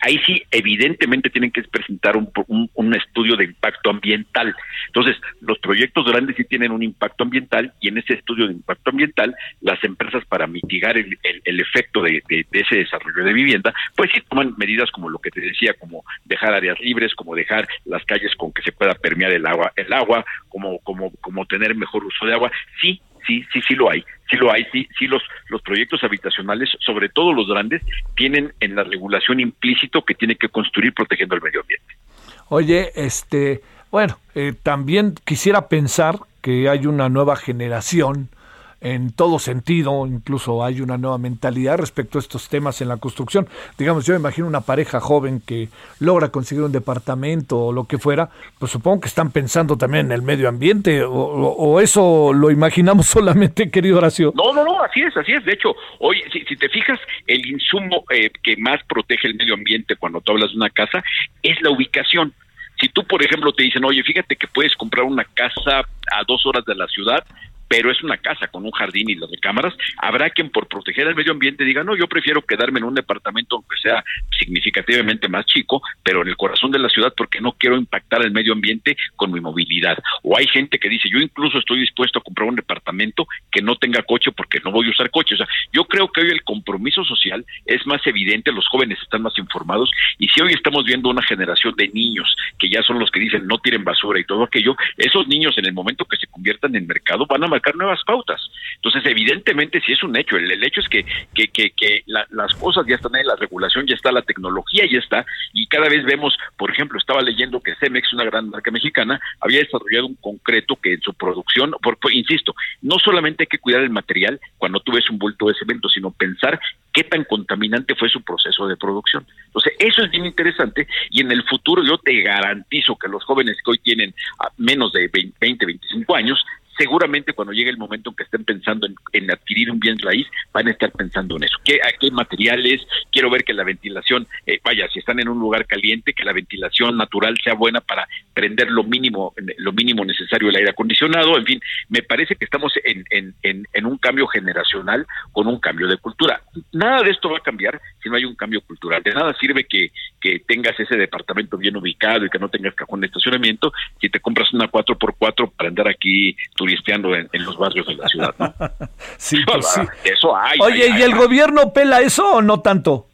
ahí sí, evidentemente tienen que presentar un, un, estudio de impacto ambiental. Entonces, los proyectos grandes sí tienen un impacto ambiental y en ese estudio de impacto ambiental, las empresas para mitigar el, el, efecto de, de, ese desarrollo de vivienda, pues sí toman medidas como lo que te decía, como dejar áreas libres, como dejar las calles con que se pueda permear el agua, el agua, como, como, como tener mejor uso de agua. Sí, sí, sí, sí lo hay, sí lo hay, sí, sí los, los proyectos habitacionales, sobre todo los grandes, tienen en la regulación implícito que tiene que construir protegiendo el medio ambiente. Oye, este, bueno, eh, también quisiera pensar que hay una nueva generación en todo sentido, incluso hay una nueva mentalidad respecto a estos temas en la construcción. Digamos, yo imagino una pareja joven que logra conseguir un departamento o lo que fuera, pues supongo que están pensando también en el medio ambiente, o, eso lo imaginamos solamente, querido Horacio. No, no, no, así es, así es. De hecho, hoy, si, te fijas, el insumo eh, que más protege el medio ambiente cuando tú hablas de una casa es la ubicación. Si tú, por ejemplo, te dicen, oye, fíjate que puedes comprar una casa a dos horas de la ciudad, pero es una casa con un jardín y las recámaras, habrá quien por proteger el medio ambiente diga, no, yo prefiero quedarme en un departamento aunque sea significativamente más chico, pero en el corazón de la ciudad porque no quiero impactar el medio ambiente con mi movilidad. O hay gente que dice, yo incluso estoy dispuesto a comprar un departamento que no tenga coche porque no voy a usar coche. O sea, yo creo que hoy el compromiso social es más evidente, los jóvenes están más informados y si hoy estamos viendo una generación de niños que ya son los que dicen no tiren basura y todo aquello, esos niños en el momento que se conviertan en mercado van a nuevas pautas. Entonces, evidentemente, si es un hecho, el, hecho es que, que, que, las cosas ya están ahí, la regulación ya está, la tecnología ya está, y cada vez vemos, por ejemplo, estaba leyendo que Cemex, una gran marca mexicana, había desarrollado un concreto que en su producción, por, insisto, no solamente hay que cuidar el material cuando tú ves un bulto de cemento, sino pensar qué tan contaminante fue su proceso de producción. Entonces, eso es bien interesante y en el futuro yo te garantizo que los jóvenes que hoy tienen menos de 20, 25 años seguramente cuando llegue el momento en que estén pensando en, adquirir un bien raíz, van a estar pensando en eso. ¿Qué, a qué materiales? Quiero ver que la ventilación, eh, vaya, si están en un lugar caliente, que la ventilación natural sea buena para prender lo mínimo, lo mínimo necesario el aire acondicionado. En fin, me parece que estamos en, un cambio generacional con un cambio de cultura. Nada de esto va a cambiar si no hay un cambio cultural. De nada sirve que, que tengas ese departamento bien ubicado y que no tengas cajón de estacionamiento si te compras una 4x4 para andar aquí turisteando en, los barrios de la ciudad. sí, pues sí. Eso hay. Oye, ¿y el gobierno pela eso o no tanto?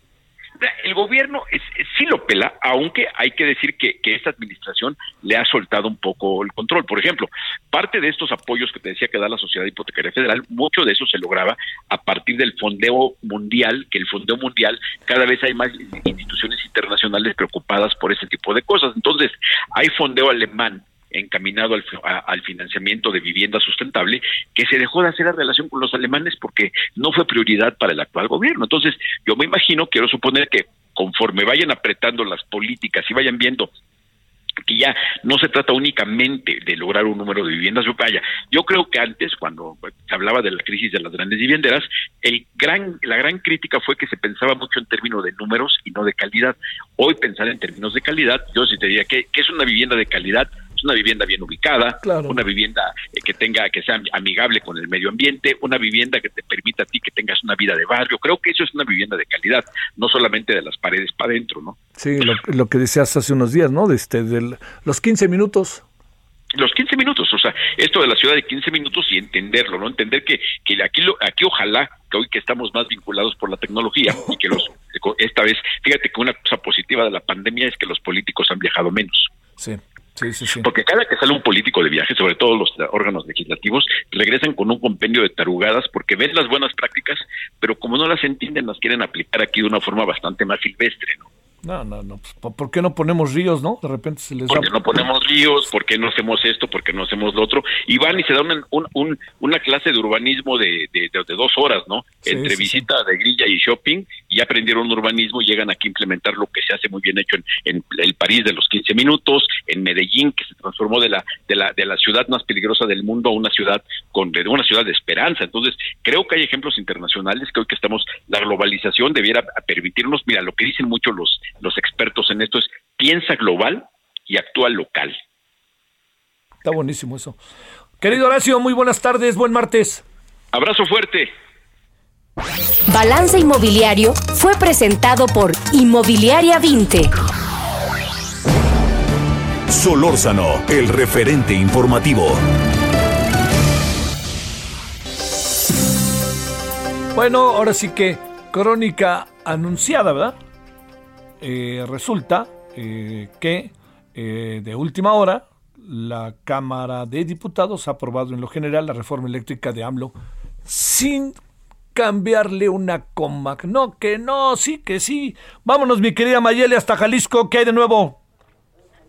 El gobierno sí lo pela, aunque hay que decir que, que, esta administración le ha soltado un poco el control. Por ejemplo, parte de estos apoyos que te decía que da la Sociedad Hipotecaria Federal, mucho de eso se lograba a partir del fondeo mundial, que el fondeo mundial cada vez hay más instituciones internacionales preocupadas por ese tipo de cosas. Entonces, hay fondeo alemán encaminado al, financiamiento de vivienda sustentable, que se dejó de hacer la relación con los alemanes porque no fue prioridad para el actual gobierno. Entonces, yo me imagino, quiero suponer que conforme vayan apretando las políticas y vayan viendo que ya no se trata únicamente de lograr un número de viviendas. Yo, vaya, yo creo que antes, cuando se hablaba de la crisis de las grandes vivienderas, el gran, la gran crítica fue que se pensaba mucho en términos de números y no de calidad. Hoy pensar en términos de calidad, yo sí te diría que, que es una vivienda de calidad, una vivienda bien ubicada, una vivienda eh, que tenga, que sea amigable con el medio ambiente, una vivienda que te permita a ti que tengas una vida de barrio. Creo que eso es una vivienda de calidad, no solamente de las paredes para adentro, ¿no? Sí, lo, que decías hace unos días, ¿no? De este, de los 15 minutos los 15 minutos, o sea, esto de la ciudad de 15 minutos y entenderlo, ¿no? Entender que, que aquí, lo, aquí ojalá, que hoy que estamos más vinculados por la tecnología y que los, esta vez, fíjate que una cosa positiva de la pandemia es que los políticos han viajado menos. Sí. Porque cada que sale un político de viaje, sobre todo los órganos legislativos, regresan con un compendio de tarugadas porque ven las buenas prácticas, pero como no las entienden, las quieren aplicar aquí de una forma bastante más silvestre, ¿no? No, no, no. Pues, ¿Por qué no ponemos ríos, no? De repente se les ¿Por qué no ponemos ríos? ¿Por qué no hacemos esto? ¿Por qué no hacemos lo otro? Y van y se dan un, una clase de urbanismo de, de, dos horas, ¿no? Entre visita de grilla y shopping, y aprendieron urbanismo y llegan aquí a implementar lo que se hace muy bien hecho en, el París de los 15 minutos, en Medellín, que se transformó de la, de la, de la ciudad más peligrosa del mundo a una ciudad con de una ciudad de esperanza. Entonces, creo que hay ejemplos internacionales, creo que estamos, la globalización debiera permitirnos, mira, lo que dicen mucho los los expertos en esto es piensa global y actúa local. Está buenísimo eso. Querido Horacio, muy buenas tardes, buen martes. Abrazo fuerte. Balance Inmobiliario fue presentado por Inmobiliaria 20. Solórzano, el referente informativo. Bueno, ahora sí que crónica anunciada, ¿verdad? Eh, resulta eh, que eh, de última hora la Cámara de Diputados ha aprobado en lo general la reforma eléctrica de AMLO sin cambiarle una coma. No, que no, sí, que sí. Vámonos, mi querida Mayele, hasta Jalisco. ¿Qué hay de nuevo?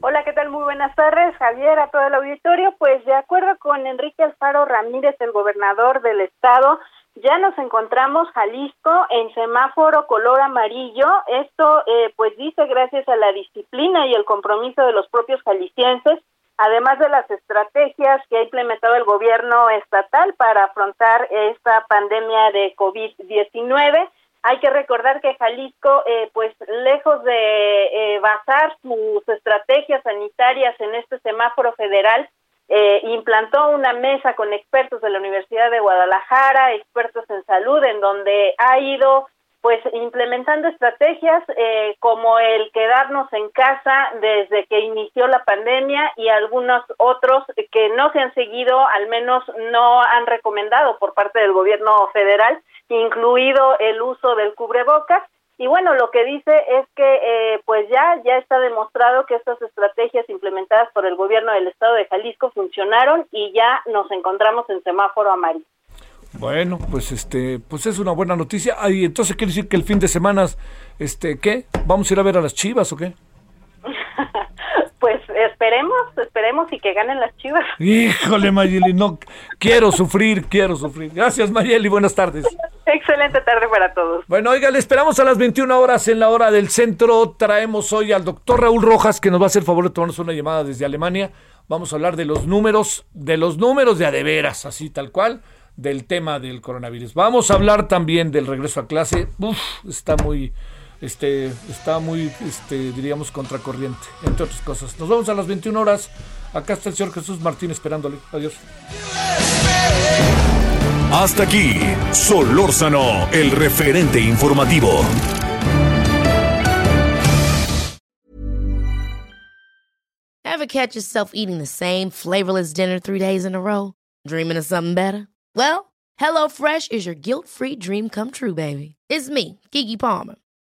Hola, ¿qué tal? Muy buenas tardes, Javier, a todo el auditorio. Pues de acuerdo con Enrique Alfaro Ramírez, el gobernador del estado, ya nos encontramos Jalisco en semáforo color amarillo. Esto, eh, pues dice, gracias a la disciplina y el compromiso de los propios jaliscienses, además de las estrategias que ha implementado el gobierno estatal para afrontar esta pandemia de COVID-19. Hay que recordar que Jalisco, eh, pues lejos de eh, basar sus estrategias sanitarias en este semáforo federal, eh, implantó una mesa con expertos de la Universidad de Guadalajara, expertos en salud, en donde ha ido pues implementando estrategias eh, como el quedarnos en casa desde que inició la pandemia y algunos otros que no se han seguido, al menos no han recomendado por parte del gobierno federal, incluido el uso del cubrebocas. Y bueno, lo que dice es que eh, pues ya ya está demostrado que estas estrategias implementadas por el gobierno del estado de Jalisco funcionaron y ya nos encontramos en semáforo amarillo. Bueno, pues este, pues es una buena noticia. Ay, entonces quiere decir que el fin de semana, este, ¿qué? ¿Vamos a ir a ver a las Chivas o qué? pues esperemos, esperemos y que ganen las Chivas. Híjole, Mayeli, no quiero sufrir, quiero sufrir. Gracias, Mayeli, buenas tardes. Excelente tarde para todos. Bueno, oiga, le esperamos a las 21 horas en la hora del centro. Traemos hoy al doctor Raúl Rojas, que nos va a hacer favor de tomarnos una llamada desde Alemania. Vamos a hablar de los números, de los números de adeveras, así tal cual del tema del coronavirus. Vamos a hablar también del regreso a clase. Uf, está muy, este, está muy, este, diríamos, contracorriente, entre otras cosas. Nos vamos a las 21 horas. Acá está el señor Jesús Martín esperándole. Adiós. Hasta aquí, Solórzano, el referente informativo. Ever catch yourself eating the same flavorless dinner three days in a row? Dreaming of something better? Well, HelloFresh is your guilt-free dream come true, baby. It's me, Kiki Palmer.